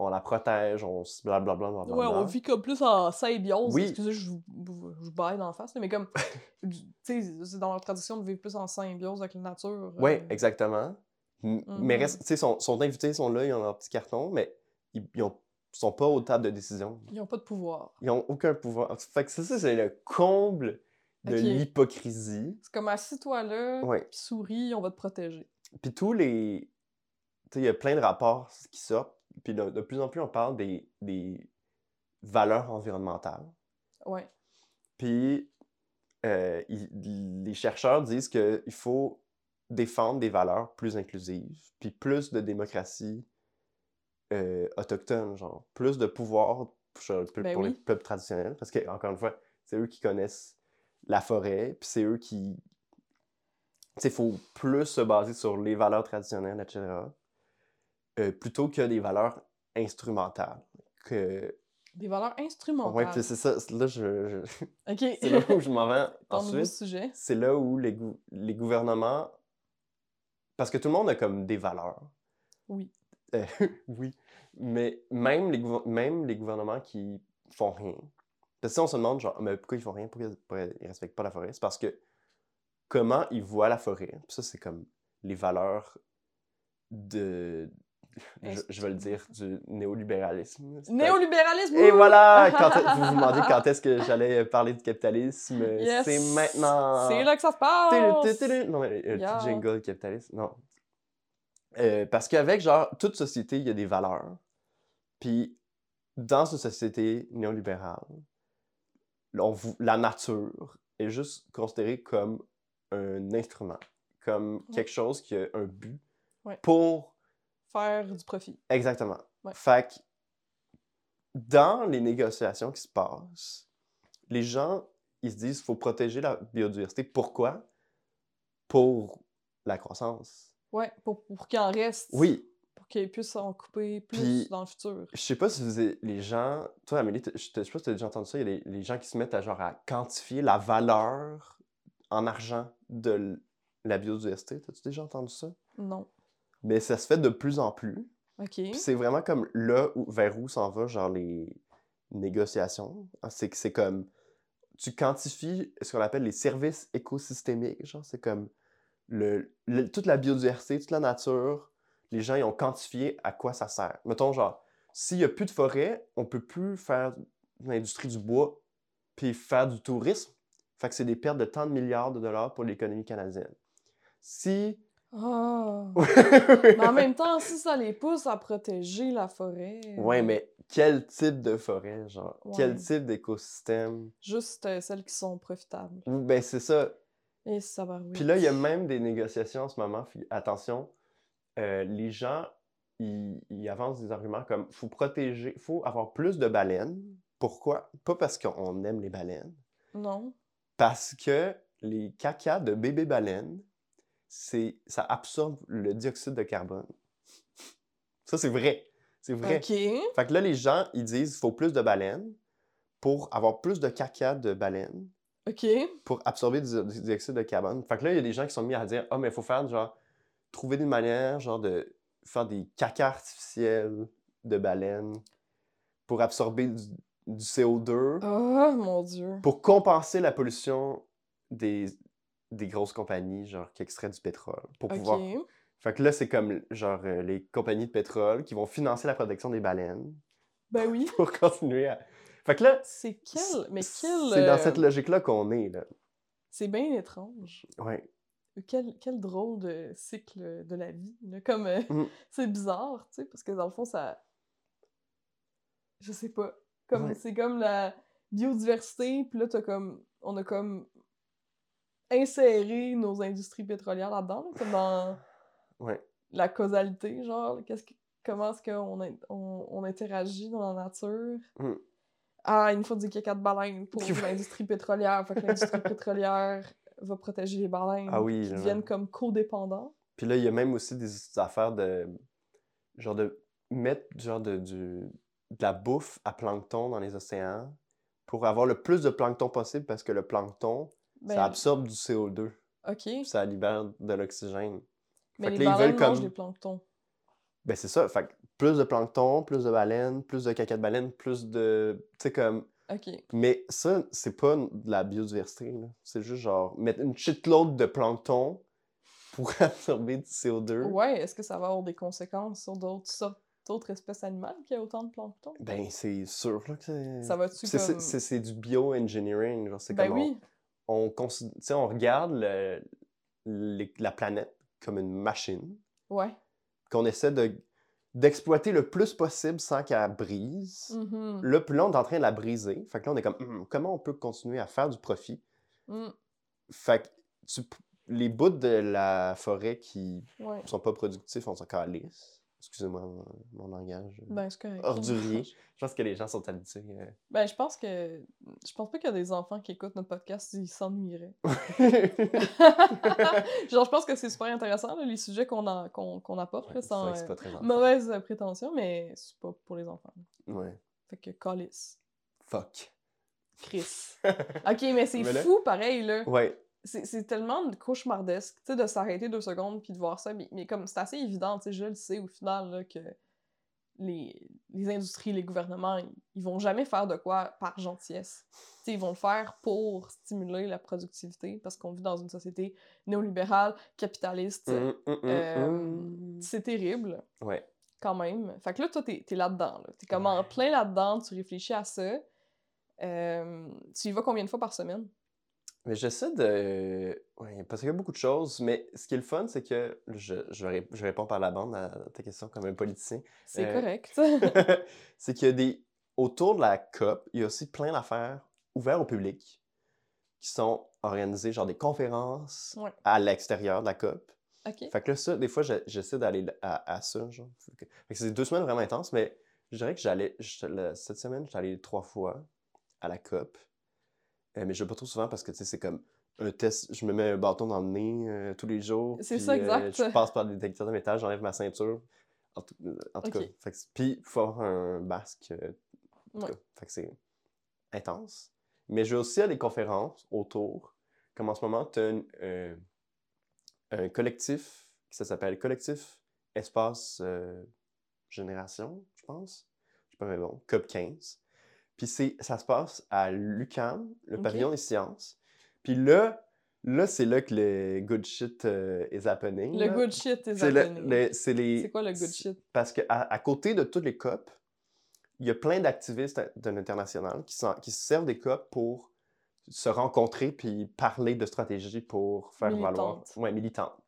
on la protège, on s- blablabla. blablabla. Ouais, on vit comme plus en symbiose. Oui. Excusez, je je baille dans la face, mais comme, [LAUGHS] tu sais, c'est dans leur tradition de vivre plus en symbiose avec la nature. Oui, euh, exactement. M- Mais reste, tu sais, sont, sont invités, ils sont là, ils ont leur petit carton, mais ils, ils ont- sont pas aux tables de décision. Ils n'ont pas de pouvoir. Ils ont aucun pouvoir. Fait que ça, c'est le comble de l'hypocrisie. C'est comme assis-toi là, Ouais. puis souris, on va te protéger. Puis tous les. Tu sais, il y a plein de rapports qui sortent. Puis de, de plus en plus, on parle des, des valeurs environnementales. Ouais. Puis euh, il- les chercheurs disent qu'il faut défendre des valeurs plus inclusives, puis plus de démocratie euh, autochtone, genre plus de pouvoir pour Ben les oui. peuples traditionnels, parce que, encore une fois, c'est eux qui connaissent la forêt, puis c'est eux qui... Tu sais, il faut plus se baser sur les valeurs traditionnelles, etc., euh, plutôt que des valeurs instrumentales. Que... Des valeurs instrumentales. Puis c'est ça, là, je, je- [LAUGHS] c'est là où je m'en vais [LAUGHS] ensuite c'est là où les, gou- les gouvernements. Parce que tout le monde a comme des valeurs. Oui. Euh, [LAUGHS] oui. Mais même les, même les gouvernements qui font rien. Parce que si on se demande, genre, mais pourquoi ils font rien, pourquoi ils, pourquoi ils respectent pas la forêt, c'est parce que comment ils voient la forêt, puis ça, c'est comme les valeurs de. Je, je vais le dire, du néolibéralisme. Néolibéralisme! et voilà! [LAUGHS] Quand vous vous demandez quand est-ce que j'allais parler de capitalisme. Yes! C'est maintenant! C'est là que ça se passe! Non, mais un Yeah. petit jingle capitaliste. Non. Euh, parce qu'avec, genre, toute société, il y a des valeurs. Puis, dans cette société néolibérale, on la nature est juste considérée comme un instrument, comme Ouais. quelque chose qui a un but Ouais. pour Faire du profit. Exactement. Ouais. Fait que dans les négociations qui se passent, les gens, ils se disent qu'il faut protéger la biodiversité. Pourquoi? Pour la croissance. Ouais, pour, pour qu'il en reste. Oui, Pour qu'ils puissent en couper plus Puis- dans le futur. je sais pas si vous avez- les gens... Toi, Amélie, je sais pas si tu as déjà entendu ça, il y a les, les gens qui se mettent à, genre, à quantifier la valeur en argent de la biodiversité. T'as-tu déjà entendu ça? Non. Mais ça se fait de plus en plus. OK. Puis c'est vraiment comme là où, vers où s'en va, genre les négociations. C'est que c'est comme. Tu quantifies ce qu'on appelle les services écosystémiques. Genre, c'est comme le, le- toute la biodiversité, toute la nature. Les gens, ils ont quantifié à quoi ça sert. Mettons, genre, s'il n'y a plus de forêt, on peut plus faire l'industrie du bois puis faire du tourisme. Fait que c'est des pertes de tant de milliards de dollars pour l'économie canadienne. Si. Ah! Mais en [LAUGHS] même temps, si ça les pousse à protéger la forêt. Ouais, euh, mais quel type de forêt, genre? Quel Ouais. type d'écosystème? Juste euh, celles qui sont profitables. Ben, c'est ça. Et ça va, oui. Puis là, il y a même des négociations en ce moment. Attention, euh, les gens, ils, ils avancent des arguments comme faut protéger, faut avoir plus de baleines. Pourquoi? Pas parce qu'on aime les baleines, Non. parce que les cacas de bébés baleines, ça absorbe le dioxyde de carbone. Ça, c'est vrai. C'est vrai. OK. Fait que là, les gens, ils disent qu'il faut plus de baleines pour avoir plus de caca de baleines OK. pour absorber du, du dioxyde de carbone. Fait que là, il y a des gens qui sont mis à dire Ah, mais il faut faire genre, trouver des manières, genre, de faire des cacas artificiels de baleines pour absorber du, du CO2 Oh mon Dieu. pour compenser la pollution des, des grosses compagnies, genre, qui extraient du pétrole. Pour pouvoir. OK. Fait que là, c'est comme, genre, euh, les compagnies de pétrole qui vont financer la protection des baleines Ben oui. [LAUGHS] pour continuer à. Fait que là, C'est quel? Mais c'est quel. dans euh, cette logique-là qu'on est, là. C'est bien étrange. Ouais. Quel, quel drôle de cycle de la vie. là. Comme. euh, Mm. [LAUGHS] c'est bizarre, tu sais, parce que dans le fond, ça. Je sais pas. Comme, Ouais. C'est comme la biodiversité, puis là, t'as comme. On a comme inséré nos industries pétrolières là-dedans, là, comme dans Ouais. la causalité, genre, qu'est-ce que, comment est-ce qu'on on, on interagit dans la nature? Mm. Ah, il nous faut du caca de baleine pour [LAUGHS] l'industrie pétrolière. Fait que l'industrie pétrolière va protéger les baleines. Ah oui, Qui deviennent comme codépendants. Puis là, il y a même aussi des affaires de. Genre de mettre genre de, du, de la bouffe à plancton dans les océans pour avoir le plus de plancton possible parce que le plancton, Ben, ça absorbe du CO2. OK. Puis ça libère de l'oxygène. Mais Fait les que là, ils baleines veulent mangent comme- des planctons. Ben c'est ça. Fait que plus de plancton, plus de baleines, plus de caca de baleine, plus de. Tu sais, comme. OK. Mais ça, c'est pas de la biodiversité. là. C'est juste genre mettre une shitload de plancton pour [LAUGHS] absorber du CO2. Ouais, est-ce que ça va avoir des conséquences sur d'autres sortes, d'autres espèces animales qui a autant de plancton? Ben, c'est sûr là, que c'est. Ça va-tu comme... c'est- du bioengineering. genre, C'est Ben comme oui. on, on regarde le- les- la planète comme une machine Ouais. qu'on essaie de d'exploiter le plus possible sans qu'elle brise. Mhm. Là, puis là, on est en train de la briser. Fait que là, on est comme, Hum, comment on peut continuer à faire du profit? Mm, Fait que tu p- les bouts de la forêt qui ouais. sont pas productifs, on s'en calisse. Excusez-moi mon, mon langage. euh, Ben, c'est correct. Ordurier. Je pense que les gens sont habitués. Ben, je pense que. Je pense pas qu'il y a des enfants qui écoutent notre podcast, ils s'ennuieraient. euh. [LAUGHS] Genre, je pense que c'est super intéressant, là, les sujets qu'on qu'on qu'on apporte, Ouais, sans euh, mauvaise euh, prétention, mais c'est pas pour les enfants. Ouais. Fait que, calice. Fuck. Chris. [LAUGHS] Ok, mais c'est là- fou, pareil, là. Ouais. C'est tellement cauchemardesque, tu sais, de s'arrêter deux secondes puis de voir ça, mais, mais comme c'est assez évident, tu sais, je le sais au final, là, que les, les industries, les gouvernements, ils, ils vont jamais faire de quoi par gentillesse. Tu sais, ils vont le faire pour stimuler la productivité, parce qu'on vit dans une société néolibérale, capitaliste. Mm, mm, mm, Euh. C'est terrible, Ouais. quand même. Fait que là, toi, t'es es, là-dedans, là. T'es comme en plein là-dedans, tu réfléchis à ça. Euh, tu y vas combien de fois par semaine? Mais j'essaie de. Ouais, parce qu'il y a beaucoup de choses, mais ce qui est le fun, c'est que je, je, ré- je réponds par la bande à ta question comme un politicien. C'est Euh, correct. [LAUGHS] [LAUGHS] c'est qu'il y a des. Autour de la COP, il y a aussi plein d'affaires ouvertes au public qui sont organisées, genre des conférences Ouais. à l'extérieur de la COP. Fait que là, ça, des fois, j'essaie d'aller à, à ça, genre. Fait que, c'est deux semaines vraiment intenses, mais je dirais que j'allais. Cette semaine, j'étais allé trois fois à la COP. Euh, mais je vais pas trop souvent parce que, tu sais, c'est comme un test. Je me mets un bâton dans le nez euh, tous les jours. C'est ça, euh, exact. je passe par le détecteur de métal, j'enlève ma ceinture. En tout, en tout Ok. cas. Puis, il faut avoir un masque. en tout Ouais. cas. Fait que c'est intense. Mais je vais aussi à des conférences autour. Comme en ce moment, tu as un, un collectif qui ça s'appelle Collectif Espace euh, Génération, je pense. Je sais pas, mais bon, COP 15. Puis ça se passe à l'UCAM, le pavillon des sciences. Puis là, là c'est là que le good shit euh, is happening. Le là. good shit est C'est le- happening. le- c'est les... Quoi le good shit? Parce qu'à à côté de toutes les COP, il y a plein d'activistes de l'international qui, se servent des COP pour se rencontrer puis parler de stratégie pour faire valoir. Militantes. Ouais, militantes.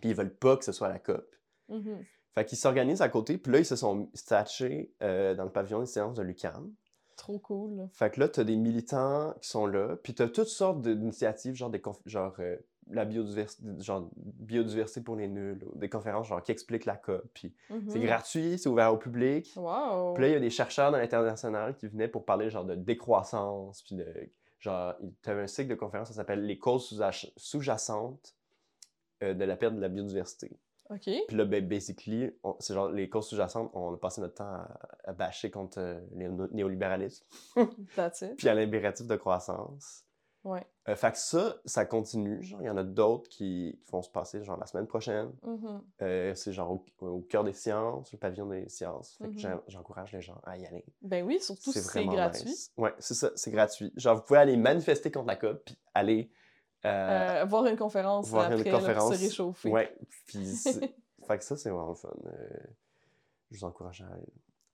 Puis ils veulent pas que ce soit la COP. Mhm. Fait qu'ils s'organisent à côté, puis là, ils se sont stachés euh, dans le pavillon des séances de l'UQAM. Trop cool. Fait que là, t'as des militants qui sont là, puis t'as toutes sortes d'initiatives, genre, des genre euh, la biodiversité, genre biodiversité pour les nuls, ou des conférences genre qui expliquent la COP, puis c'est Mhm. gratuit, c'est ouvert au public. Wow! Puis là, il y a des chercheurs dans l'international qui venaient pour parler genre de décroissance, puis de genre, tu avais un cycle de conférence, ça s'appelle les causes sous-jacentes euh, de la perte de la biodiversité. Ok. Puis là, ben, basically, on- c'est genre les causes sous-jacentes, on a passé notre temps à, à bâcher contre euh, le néolibéralisme, [LAUGHS] That's it. puis à l'impératif de croissance. Ouais. Euh, fait que ça, ça continue. Genre, il y en a d'autres qui, qui vont se passer genre la semaine prochaine. Mhm. Euh, c'est genre au, au cœur des sciences, le pavillon des sciences. Fait que Mhm. j'en- j'encourage les gens à y aller. Ben oui, surtout si c'est gratuit. nice. Ouais, c'est ça, c'est gratuit. Genre, vous pouvez aller manifester contre la COP, puis aller. Euh, Euh, voir une conférence voir une après, là, se réchauffer. ouais, puis. [LAUGHS] fait que ça, c'est vraiment fun. Euh, je vous encourage à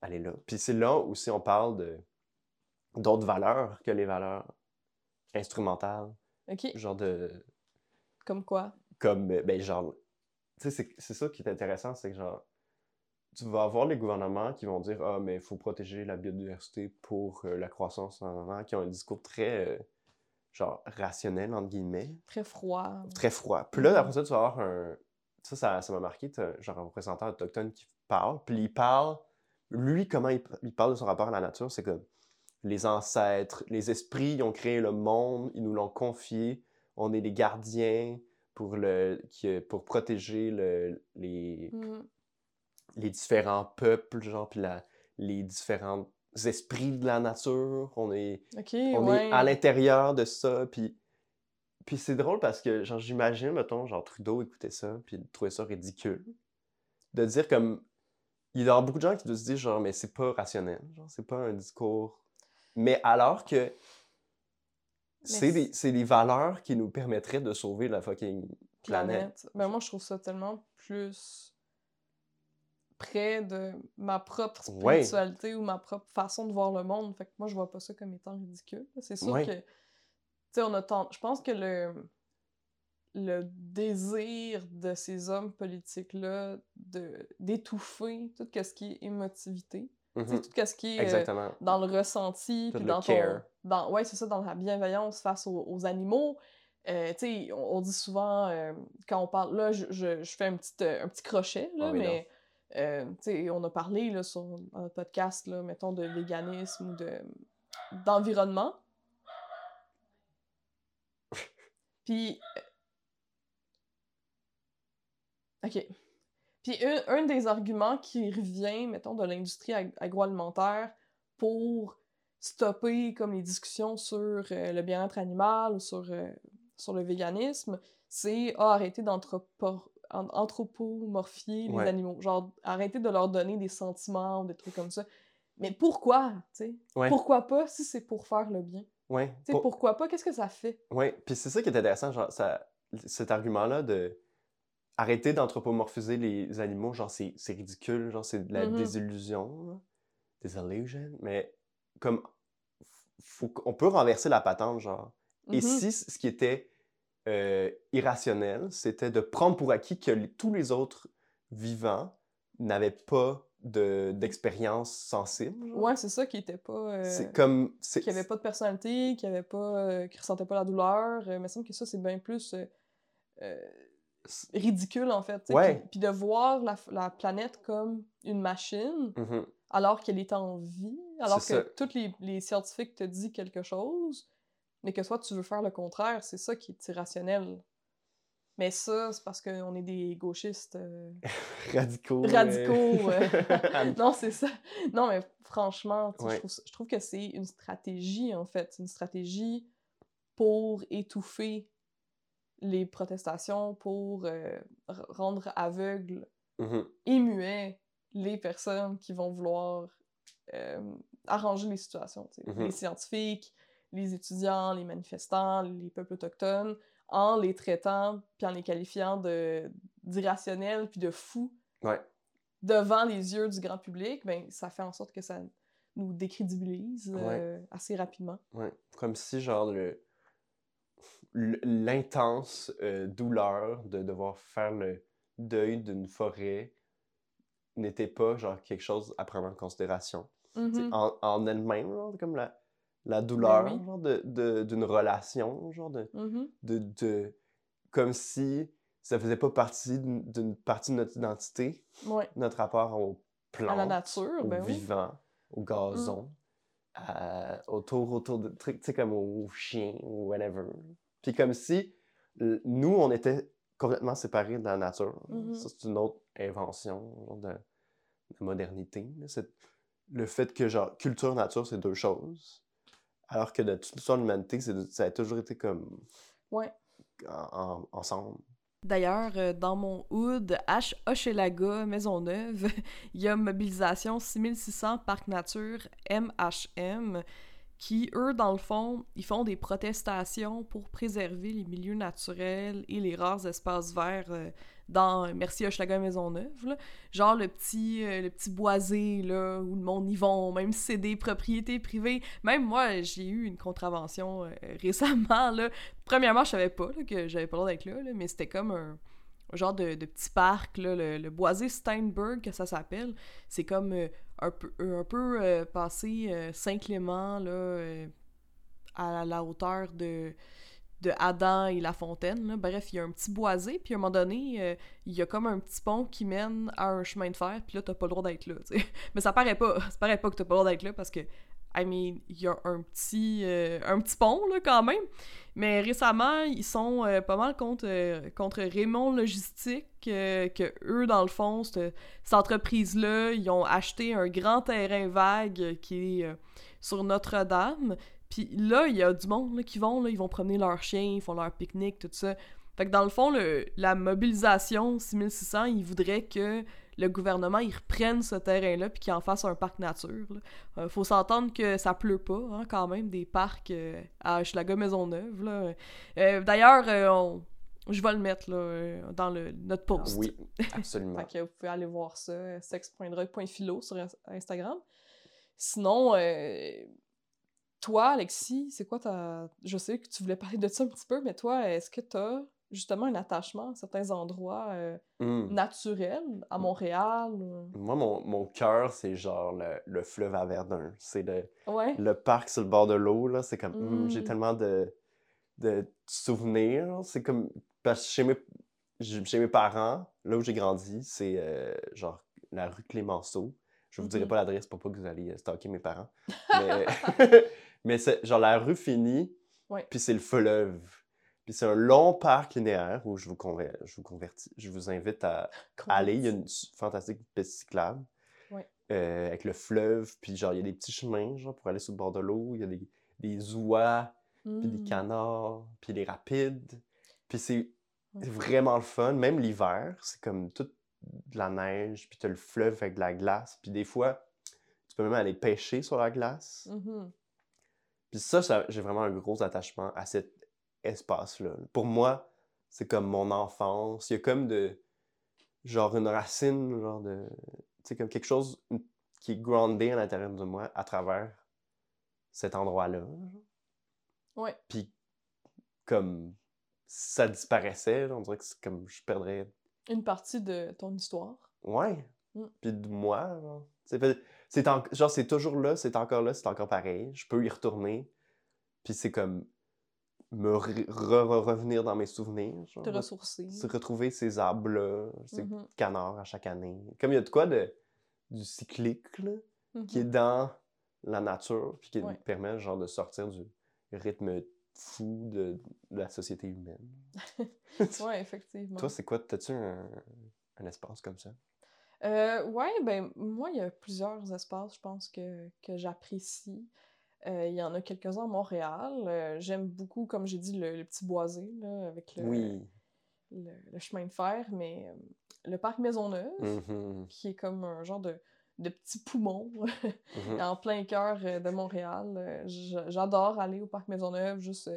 aller, là. Puis c'est là aussi on parle de d'autres valeurs que les valeurs instrumentales. Ok. Genre de. Comme quoi? Comme, euh, ben, genre. Tu sais, c'est- ça qui est intéressant, c'est que genre. Tu vas avoir les gouvernements qui vont dire Ah, mais il faut protéger la biodiversité pour euh, la croissance, qui ont un discours très, euh, genre, rationnel, entre guillemets, Très froid. très froid. Puis là, Mhm. après ça, tu vas avoir un. Ça, ça ça m'a marqué, genre, un représentant autochtone qui parle, puis il parle. Lui, comment il, il parle de son rapport à la nature, c'est comme les ancêtres, les esprits, ils ont créé le monde, ils nous l'ont confié, on est les gardiens pour, le, qui- pour protéger le, les, Mhm. les différents peuples, genre, puis la- les différents esprits de la nature. On est, on ouais. est à l'intérieur de ça, puis... Puis c'est drôle parce que, genre, j'imagine, mettons, genre, Trudeau écoutait ça, puis il trouvait ça ridicule. De dire comme... Il y a beaucoup de gens qui doivent se dire, genre, mais c'est pas rationnel, genre, c'est pas un discours... Mais alors que c'est des, c'est des valeurs qui nous permettraient de sauver la fucking planète. planète. Ben moi, je trouve ça tellement plus près de ma propre Ouais. spiritualité ou ma propre façon de voir le monde. Fait que moi, je vois pas ça comme étant ridicule. C'est sûr Ouais. que, tu sais, on a tant... Je pense que le, le désir de ces hommes politiques-là de d'étouffer tout ce qui est émotivité, sais, Mhm. tout ce qui est euh, dans le ressenti, puis dans care. ton... Dans, ouais, c'est ça, dans la bienveillance face aux, aux animaux. Euh, tu sais, on, on dit souvent, euh, quand on parle... Là, je, je, je fais un petit, un petit crochet, là, oui, non. mais... euh, on a parlé, là, sur notre podcast, là, mettons, de véganisme ou de d'environnement. Puis... euh, OK. Puis un, un des arguments qui revient, mettons, de l'industrie ag- agroalimentaire pour stopper comme les discussions sur euh, le bien-être animal ou sur, sur le véganisme, c'est ah, arrêter d'anthropo- an- anthropomorphier Ouais. les animaux. Genre, arrêter de leur donner des sentiments ou des trucs comme ça. Mais pourquoi, tu sais? Ouais. Pourquoi pas si c'est pour faire le bien? Ouais. Tu sais, Pour- pourquoi pas? Qu'est-ce que ça fait? Oui, puis c'est ça qui est intéressant, genre, ça, cet argument-là de arrêter d'anthropomorphiser les animaux, genre, c'est ridicule, genre, c'est de la Mhm. désillusion, là. Désillusion, mais comme, faut, on peut renverser la patente, genre. Et Mhm. si ce qui était euh, irrationnel, c'était de prendre pour acquis que les- tous les autres vivants n'avaient pas de- d'expérience sensible, genre. Ouais, c'est ça qui était pas... euh, C'est comme... qui avait pas de personnalité, qui avait pas, euh, qui ressentait pas la douleur. Euh, il me semble que ça, c'est bien plus ridicule, en fait. Ouais. Puis, puis de voir la, la planète comme une machine, Mhm. alors qu'elle est en vie, alors que ça. tous les, les scientifiques te disent quelque chose, mais que toi, tu veux faire le contraire, c'est ça qui est irrationnel. Mais ça, c'est parce qu'on est des gauchistes euh, [LAUGHS] Radicaux. euh, radicaux. euh. [LAUGHS] non, c'est ça. Non, mais franchement, Ouais. je, trouve, ça- je trouve que c'est une stratégie, en fait. Une stratégie pour étouffer les protestations, pour euh, rendre aveugles Mhm. et muets les personnes qui vont vouloir arranger les situations. Mhm. Les scientifiques, les étudiants, les manifestants, les peuples autochtones, en les traitant puis en les qualifiant d'irrationnels puis de fous Ouais. devant les yeux du grand public, ben ça fait en sorte que ça nous décrédibilise euh, assez rapidement. Ouais. Comme si, genre, l'intense euh, douleur de devoir faire le deuil d'une forêt n'était pas, genre, quelque chose à prendre en considération. Mhm. En, en elle-même, comme la, la douleur, oui. genre, de, de- d'une relation, genre, de, Mhm. de, de- Comme si ça faisait pas partie d'une partie de notre identité, Ouais. notre rapport au plan, À la nature, au ben oui. vivant, au gazon, à- autour, autour de trucs, tu sais, comme aux chiens ou whatever. Puis comme si nous, on était complètement séparés de la nature. Mhm. Ça, c'est une autre invention genre, de, de modernité. C'est le fait que, genre, culture-nature, c'est deux choses. Alors que de toute l'histoire de l'humanité, ça a toujours été comme Ouais. en- en- ensemble. D'ailleurs, euh, dans mon hood, H. Hochelaga, Maisonneuve, [LAUGHS] il y a Mobilisation 6600 Parc Nature MHM qui, eux, dans le fond, ils font des protestations pour préserver les milieux naturels et les rares espaces verts euh, dans Merci Hochelaga Maisonneuve. là. Genre le petit, euh, le petit boisé là, où le monde y vont, même c'est des propriétés privées. Même moi, j'ai eu une contravention euh, [LAUGHS] récemment. Là. Premièrement, je savais pas que j'avais pas le d'être là, là, mais c'était comme un genre de, de petit parc, le, boisé Steinberg, que ça s'appelle. C'est comme euh, un peu, un peu euh, passé euh, Saint-Clément, euh, à la hauteur de, Adam et La Fontaine. Bref, il y a un petit boisé, puis à un moment donné, euh, il y a comme un petit pont qui mène à un chemin de fer, puis là, t'as pas le droit d'être là. [LAUGHS] Mais ça paraît pas, ça paraît pas que t'as pas le droit d'être là, parce que, I mean, il y a un petit, euh, un petit pont, là, quand même. Mais récemment, ils sont euh, pas mal contre, euh, contre Raymond Logistique, que eux, dans le fond, cette, cette entreprise-là, ils ont acheté un grand terrain vague qui est sur Notre-Dame. Puis là, il y a du monde là, qui vont, là, ils vont promener leurs chiens, ils font leur pique-nique, tout ça. Fait que dans le fond, le- la mobilisation 6600, ils voudraient que le gouvernement il reprenne ce terrain-là puis qu'il en fasse un parc nature. là. Euh, faut s'entendre que ça pleut pas, hein, quand même, des parcs euh, à Hochelaga Maisonneuve. là. Euh, D'ailleurs, on- je vais le mettre là, dans le, notre post. Oui, [LAUGHS] absolument. Fait que vous pouvez aller voir ça, sex.drogue.philo sur Ins- Instagram. Sinon, toi, Alexis, c'est quoi ta... Je sais que tu voulais parler de ça un petit peu, mais toi, est-ce que t'as justement un attachement à certains endroits euh, Hmm. naturels, à Montréal. ou- Moi, mon, mon cœur, c'est genre le, le fleuve à Verdun. C'est le, Ouais. le parc sur le bord de l'eau, là. C'est comme, hmm, j'ai tellement de, de souvenirs. C'est comme, parce que chez mes, chez mes parents, là où j'ai grandi, c'est euh, genre la rue Clémenceau. Je vous dirai Mhm. pas l'adresse pour pas que vous alliez euh, stalker mes parents. Mais, [LAUGHS] [LAUGHS] mais c'est genre la rue finie, puis c'est le fleuve. Puis c'est un long parc linéaire où je vous, je vous convertis, je vous invite à aller. Il y a une fantastique piste cyclable euh, avec le fleuve, puis genre il y a des petits chemins genre pour aller sur le bord de l'eau. Il y a des, des oies, puis des Mm. canards, puis les rapides. Puis c'est vraiment le fun. Même l'hiver, c'est comme toute de la neige, puis t'as le fleuve avec de la glace. Puis des fois, tu peux même aller pêcher sur la glace. Mhm. Puis ça, ça- j'ai vraiment un gros attachement à cet espace-là. Pour moi, c'est comme mon enfance. Il y a comme de... Genre une racine, genre de... Tu sais, comme quelque chose qui est groundé à l'intérieur de moi à travers cet endroit-là. Ouais. Puis comme ça disparaissait, on dirait que c'est comme je perdrais... Une partie de ton histoire. Ouais. Mm. Puis de moi, genre. C'est en- genre c'est toujours là, c'est encore là, c'est encore pareil. Je peux y retourner. Puis c'est comme me re- re- revenir dans mes souvenirs. Genre, Te re- ressourcer. se retrouver ces arbres-là, ces Mhm. canards à chaque année. Comme il y a de quoi de du cyclique là, qui est Mhm. dans la nature, puis qui Ouais. permet genre de sortir du rythme fou de, de la société humaine. [LAUGHS] Ouais, effectivement. Toi, c'est quoi? T'as-tu un, un espace comme ça? Euh, ouais, ben, moi, il y a plusieurs espaces, je pense, que, que j'apprécie. Euh, il y en a quelques-uns à Montréal. Euh, J'aime beaucoup, comme j'ai dit, le, le petit boisé, là, avec le, Oui. le, le chemin de fer, mais euh, le parc Maisonneuve, Mhm. qui est comme un genre de, de petit poumon Mhm. [LAUGHS] en plein cœur de Montréal. J'adore aller au parc Maisonneuve, juste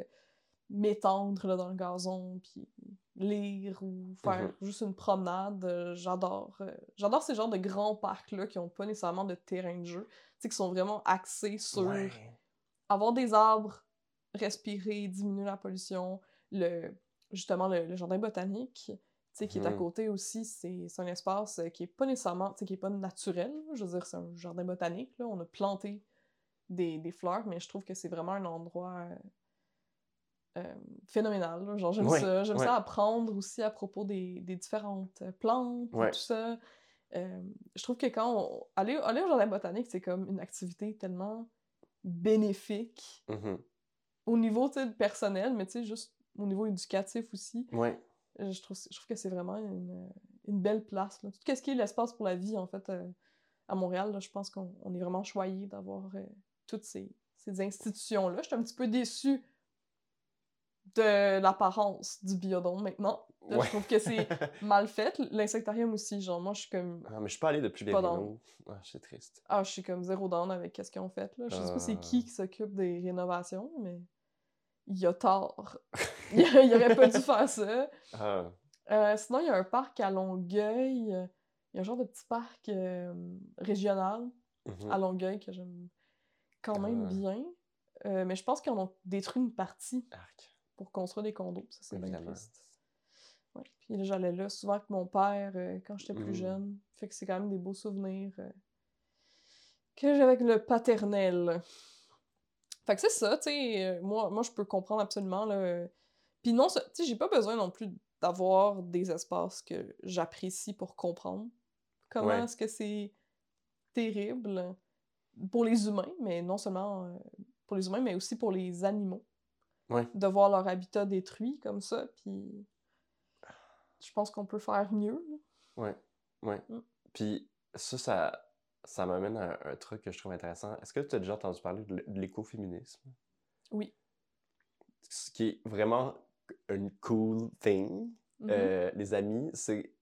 m'étendre dans le gazon, puis lire ou faire Mhm. juste une promenade. J'adore. J'adore ces genres de grands parcs-là qui n'ont pas nécessairement de terrain de jeu, tu sais, qui sont vraiment axés sur Ouais. Avoir des arbres, respirer, diminuer la pollution, le, justement le, le jardin botanique, tu sais, qui est à Mhm. côté aussi, c'est un espace euh, qui est pas nécessairement, tu sais, qui est pas naturel, je veux dire, c'est un jardin botanique, là, on a planté des, des fleurs, mais je trouve que c'est vraiment un endroit euh, euh, phénoménal, là. genre j'aime Ouais, ça, j'aime ouais. ça apprendre aussi à propos des, des différentes plantes, et tout ça. Euh, je trouve que quand on... Aller, aller au jardin botanique, c'est comme une activité tellement bénéfique Mhm. au niveau personnel, mais tu sais, juste au niveau éducatif aussi. Ouais. Euh, Je trouve, je trouve que c'est vraiment une, une belle place. Là. Tout ce qui est l'espace pour la vie, en fait, euh, à Montréal, là, je pense qu'on on est vraiment choyé d'avoir euh, toutes ces, ces institutions-là. Je suis un petit peu déçue de l'apparence du biodôme maintenant. Là, Ouais. Je trouve que c'est [LAUGHS] mal fait. L'insectarium aussi, genre, moi, je suis comme... Ah, mais je suis pas allé depuis les rénaux. Ah, c'est triste. Ah, je suis comme zéro down avec ce qu'ils ont fait, là. Je sais pas c'est qui Ah. qui s'occupe des rénovations, mais il y a tort. [LAUGHS] [LAUGHS] il il aurait pas dû faire ça. Ah. Euh, sinon, il y a un parc à Longueuil. euh, Il y a un genre de petit parc euh, régional Mhm. à Longueuil que j'aime quand même Ah. bien. Euh, mais je pense qu'ils en ont détruit une partie Arc. Pour construire des condos. Ça, c'est bien triste. Ouais. Puis là, j'allais là souvent avec mon père euh, quand j'étais plus Mm. jeune. Fait que c'est quand même des beaux souvenirs euh, que j'ai avec le paternel. Fait que c'est ça, tu sais. euh, moi, moi, je peux comprendre absolument. Là, Puis non, tu sais, j'ai pas besoin non plus d'avoir des espaces que j'apprécie pour comprendre comment Ouais. est-ce que c'est terrible pour les humains, mais non seulement pour les humains, mais aussi pour les animaux Ouais. de voir leur habitat détruit comme ça, puis je pense qu'on peut faire mieux. là. Ouais. Ouais. Mm. Puis ça, ça, ça m'amène à un, un truc que je trouve intéressant. Est-ce que tu as déjà entendu parler de, l'écoféminisme? Oui. Ce qui est vraiment une cool thing. Mhm. Euh, les amis, c'est.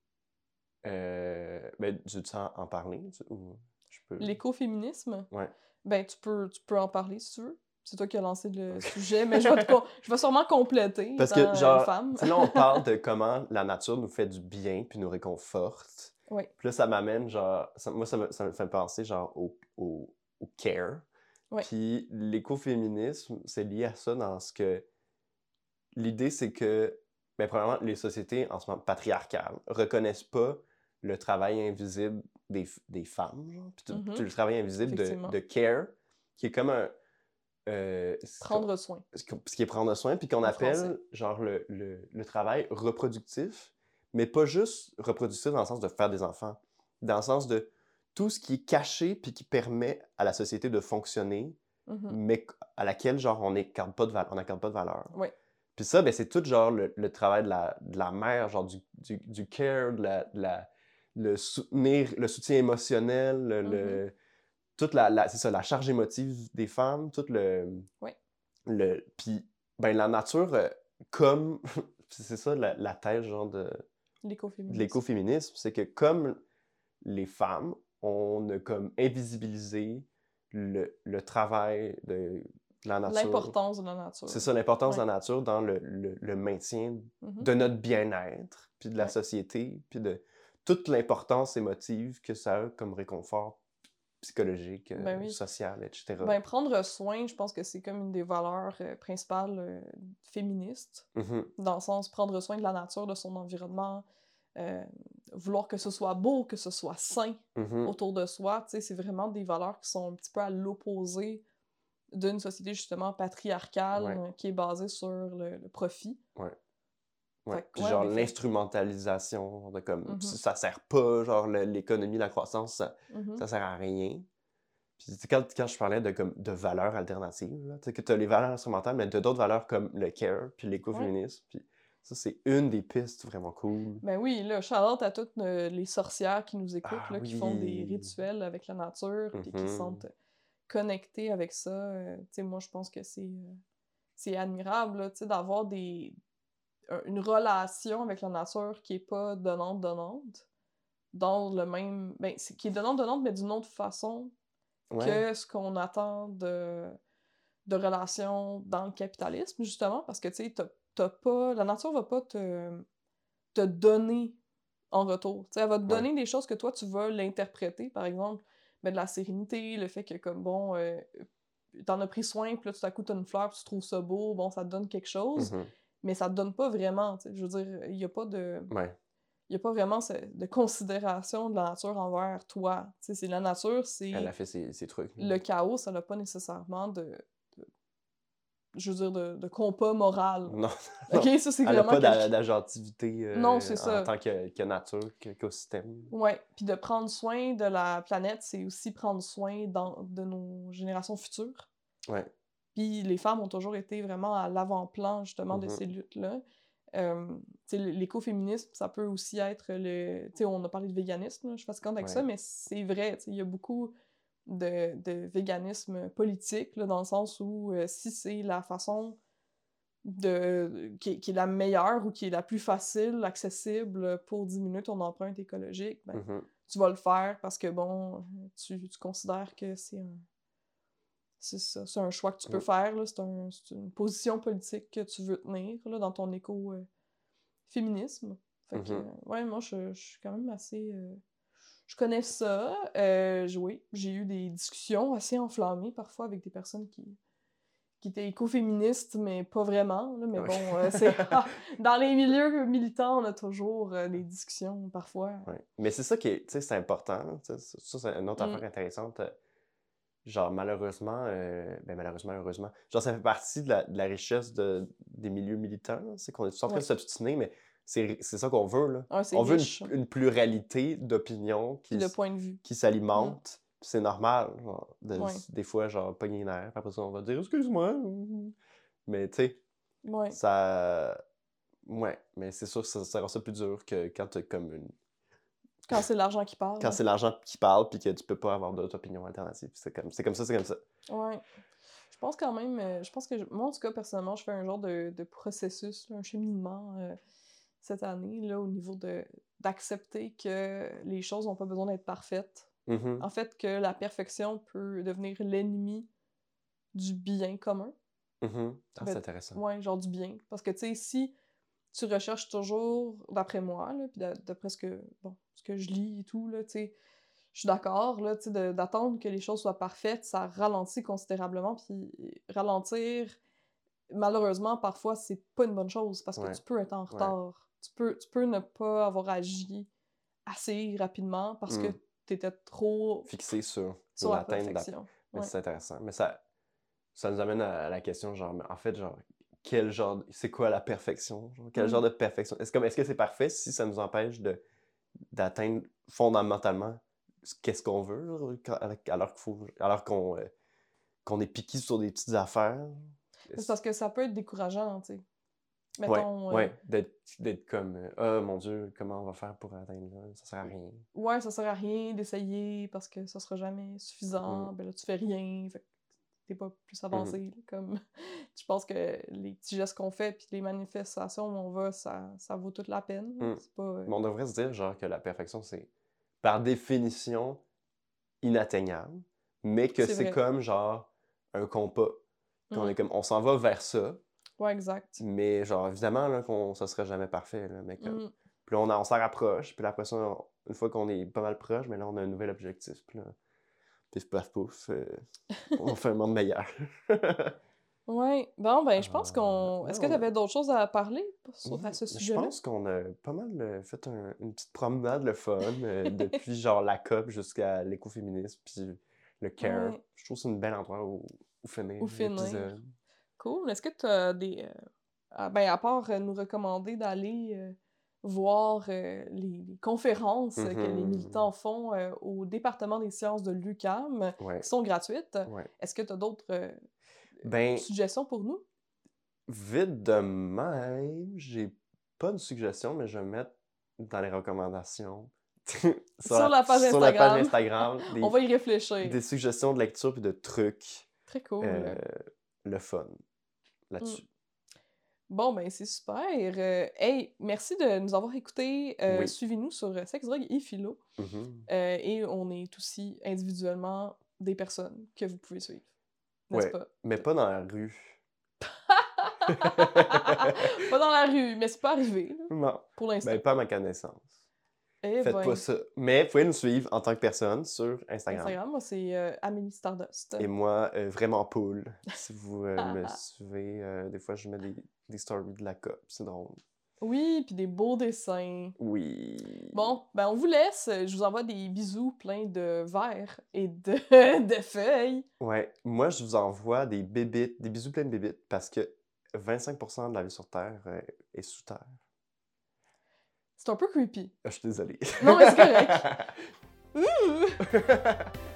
Euh, ben, tu veux en parler? Ou je peux? L'écoféminisme, Ouais. ben tu peux, tu peux en parler si tu veux. C'est toi qui as lancé le sujet, mais je vais, te [LAUGHS] com- je vais sûrement compléter Parce dans, que, genre, femme. là, on [LAUGHS] parle de comment la nature nous fait du bien puis nous réconforte. Oui. Puis là, ça m'amène, genre, ça- moi, ça me, ça me fait penser, genre, au, au, au care. Ouais. Puis l'écoféminisme, c'est lié à ça dans ce que. L'idée, c'est que ben, premièrement, les sociétés en ce moment patriarcales reconnaissent pas le travail invisible des, des femmes, genre, puis Mhm. tout le travail invisible de, de care, qui est comme un. Euh, Prendre soin. ce qui est prendre soin, puis qu'on appelle français. genre le, le- le travail reproductif, mais pas juste reproductif dans le sens de faire des enfants, dans le sens de tout ce qui est caché puis qui permet à la société de fonctionner, Mhm. mais à laquelle genre on n'accorde pas de valeur, on pas de valeur. Puis ça, ben, c'est tout genre le, le travail de la, de la mère, genre du, du, du care, de la, de la- le soutenir, le soutien émotionnel, le, Mm-hmm. le- toute la, la- c'est ça, la charge émotive des femmes, tout le, Ouais. le, puis ben la nature euh, comme, [LAUGHS] c'est ça la, la thèse genre de, L'écoféminisme. l'écoféminisme, c'est que comme les femmes, on a comme invisibilisé le, le travail de, de la nature. L'importance de la nature. C'est ça, l'importance Ouais. de la nature dans le, le- le maintien Mhm. de notre bien-être, puis de la Ouais. société, puis de toute l'importance émotive que ça a comme réconfort psychologique, euh, Ben oui. social, etc. Ben, prendre soin, je pense que c'est comme une des valeurs euh, principales euh, féministes. Mhm. Dans le sens, prendre soin de la nature, de son environnement, euh, vouloir que ce soit beau, que ce soit sain Mhm. autour de soi. C'est vraiment des valeurs qui sont un petit peu à l'opposé d'une société justement patriarcale Ouais. euh, qui est basée sur le, le profit. Ouais. Ouais. genre l'instrumentalisation, de comme, Mhm. ça sert pas, genre l'économie, la croissance, ça, ça sert à rien. Puis quand, quand je parlais de, comme, de valeurs alternatives, là, tu sais, que tu as les valeurs instrumentales, mais tu as d'autres valeurs comme le care, puis l'écoféminisme, puis ça, c'est une des pistes vraiment cool. Ben oui, là, Charlotte à toutes euh, les sorcières qui nous écoutent, Ah là, qui font des rituels avec la nature, puis qui Mhm. se sentent connectés avec ça. euh, tu sais, moi, je pense que c'est euh, c'est admirable, là, tu sais, d'avoir des une relation avec la nature qui est pas donnante-donnante, dans le même... Ben, c'est- qui est donnante-donnante, mais d'une autre façon Ouais. que ce qu'on attend de, de relations dans le capitalisme, justement, parce que, tu sais, t'as- pas... La nature va pas te, te donner en retour. Elle va te Ouais. donner des choses que toi, tu vas l'interpréter, par exemple, ben, de la sérénité, le fait que, comme, bon, euh, t'en as pris soin, puis là, tout à coup, t'as une fleur, puis tu trouves ça beau, bon, ça te donne quelque chose, Mhm. Mais ça te donne pas vraiment. Je veux dire, il y a pas de... Ouais. Il y a pas vraiment de considération de la nature envers toi. C'est la nature, c'est Elle a fait ses, ses trucs. le chaos, ça n'a pas nécessairement de, je veux dire, de, de compas moral. Non, [LAUGHS] Ok, ça c'est elle n'a vraiment pas d'agentivité euh, en ça. tant que, que nature, qu'écosystème. Ouais, puis de prendre soin de la planète, c'est aussi prendre soin dans- de nos générations futures. Ouais. Puis les femmes ont toujours été vraiment à l'avant-plan, justement, de Mhm. ces luttes-là. Euh, l'écoféminisme, ça peut aussi être le... Tu sais, on a parlé de véganisme, là, je suis fatiguante avec Ouais. ça, mais c'est vrai, il y a beaucoup de, de véganisme politique, là, dans le sens où euh, si c'est la façon de qui, est- qui est la meilleure ou qui est la plus facile, accessible pour diminuer ton empreinte écologique, ben, Mhm. tu vas le faire parce que, bon, tu, tu considères que c'est un... C'est ça, c'est un choix que tu peux faire, c'est un- une position politique que tu veux tenir, là, dans ton éco-féminisme. Fait que, Mhm. euh, ouais, moi, je, je suis quand même assez... euh, je connais ça. Euh, oui, j'ai eu des discussions assez enflammées, parfois, avec des personnes qui qui étaient écoféministes, mais pas vraiment, là, mais Ouais. bon, euh, c'est... [LAUGHS] dans les milieux militants, on a toujours euh, des discussions, parfois. Ouais. Mais c'est ça qui est, tu sais, c'est important. ça, c'est une autre Mm. affaire intéressante. Genre, malheureusement, euh, ben malheureusement, heureusement, genre, ça fait partie de la, de la richesse de, des milieux militants. C'est qu'on est tous en train de s'obstiner, mais c'est ça qu'on veut, là. On veut une, une pluralité d'opinions qui, qui s'alimentent. C'est normal, genre, de- Ouais. des fois, genre, pogner les Après ça, on va dire, excuse-moi. Mais, tu sais, Ouais. ça. Ouais, mais c'est sûr que ça, ça rend ça plus dur que quand t'as comme une. Quand c'est l'argent qui parle. Quand c'est l'argent qui parle, puis que tu peux pas avoir d'autres opinions alternatives. C'est comme, comme ça, c'est comme ça. Ouais. Je pense quand même, euh, je pense que, je- moi en tout cas, personnellement, je fais un genre de, de processus, un cheminement euh, cette année, là, au niveau de d'accepter que les choses n'ont pas besoin d'être parfaites. Mhm. En fait, que la perfection peut devenir l'ennemi du bien commun. Ah, Ben, c'est intéressant. Ouais, genre du bien. Parce que, tu sais, si tu recherches toujours, d'après moi, là, puis d'a- d'après ce que, bon, ce que je lis et tout, là, tu sais, je suis d'accord, là, tu sais, d'attendre que les choses soient parfaites, ça ralentit considérablement, puis ralentir malheureusement, parfois, c'est pas une bonne chose parce que Ouais. tu peux être en Ouais. retard. Tu peux, tu peux ne pas avoir agi assez rapidement parce que Mm. tu étais trop Fixé sur, sur la l'atteinte la perfection. Ouais. c'est intéressant. Mais ça, ça nous amène à la question, genre, en fait, genre, quel genre, c'est quoi la perfection? Genre, quel Mm. genre de perfection? Est-ce comme, est-ce que c'est parfait si ça nous empêche de, d'atteindre fondamentalement ce- qu'est-ce qu'on veut, alors, qu'il faut, alors qu'on, euh, qu'on est piqué sur des petites affaires? C'est parce que ça peut être décourageant, tu sais. Mettons, euh, ouais, d'être, d'être comme, euh, oh mon Dieu, comment on va faire pour atteindre là? Ça sert à rien. ouais, ça sert à rien d'essayer parce que ça sera jamais suffisant. Mm. Ben là, tu fais rien. Fait t'es pas plus avancé. là, Comme, [LAUGHS] je pense que les petits gestes qu'on fait puis les manifestations où on va, ça, ça vaut toute la peine. Mm. Pas... euh, Mais on devrait se dire, genre, que la perfection, c'est par définition inatteignable, mais que C'est comme, genre, un compas. Mm. est comme, on s'en va vers ça, Ouais, exact. mais genre, évidemment, là, qu'on, ça serait jamais parfait, là, mais comme, Mm. puis là, on, on s'en rapproche, puis là, après ça, on- une fois qu'on est pas mal proche, mais là, on a un nouvel objectif, puis là, pif, paf, pouf, euh, [LAUGHS] on fait un monde meilleur. Ouais. Bon, ben, je pense Euh, qu'on. ouais, Est-ce que tu a- avais d'autres choses à parler sur, à ce Je sujet-là? pense qu'on a pas mal euh, fait un- une petite promenade le fun euh, [LAUGHS] depuis genre la COP jusqu'à l'écoféminisme puis le CARE. Ouais. Je trouve que c'est un bel endroit où, où finir Où finir. l'épisode. Cool. Est-ce que tu as des. euh, ah, ben, à part euh, nous recommander d'aller euh, voir euh, les, les conférences que les Mhm. militants font euh, au département des sciences de l'UCAM, Ouais, qui sont gratuites, ouais. est-ce que tu as d'autres euh, Ben, suggestions pour nous? vite de même, j'ai pas de suggestion, mais je vais mettre dans les recommandations [LAUGHS] Sur la page sur la page Instagram. Des, On va y réfléchir. des suggestions de lecture puis de trucs Très cool. le fun là-dessus. Bon, ben c'est super. Euh, hey, merci de nous avoir écoutés. Euh, Oui. Suivez-nous sur euh, Sex, Drogue et Philo. Mhm. Euh, et on est aussi individuellement des personnes que vous pouvez suivre. N'est-ce Ouais. pas? Mais pas dans la rue. [LAUGHS] pas dans la rue, mais c'est pas arrivé là, [LAUGHS] Non. pour l'instant. Ben, pas à ma connaissance. Eh Faites ben, pas ça. Mais vous pouvez nous suivre en tant que personne sur Instagram. Instagram, moi c'est euh, Amélie Stardust. Et moi, euh, vraiment pool. Si vous euh, me [LAUGHS] suivez, euh, des fois, je mets des, des stories de la COP. C'est drôle. Oui, puis des beaux dessins. Oui. Bon, ben on vous laisse. Je vous envoie des bisous pleins de verres et de, [LAUGHS] de feuilles. Ouais. Moi, je vous envoie des bébites, des bisous pleins de bébites parce que 25% de la vie sur Terre est sous terre. C'est un peu creepy. Ah, Je suis désolé. Non, mais c'est correct. [LAUGHS] [LAUGHS]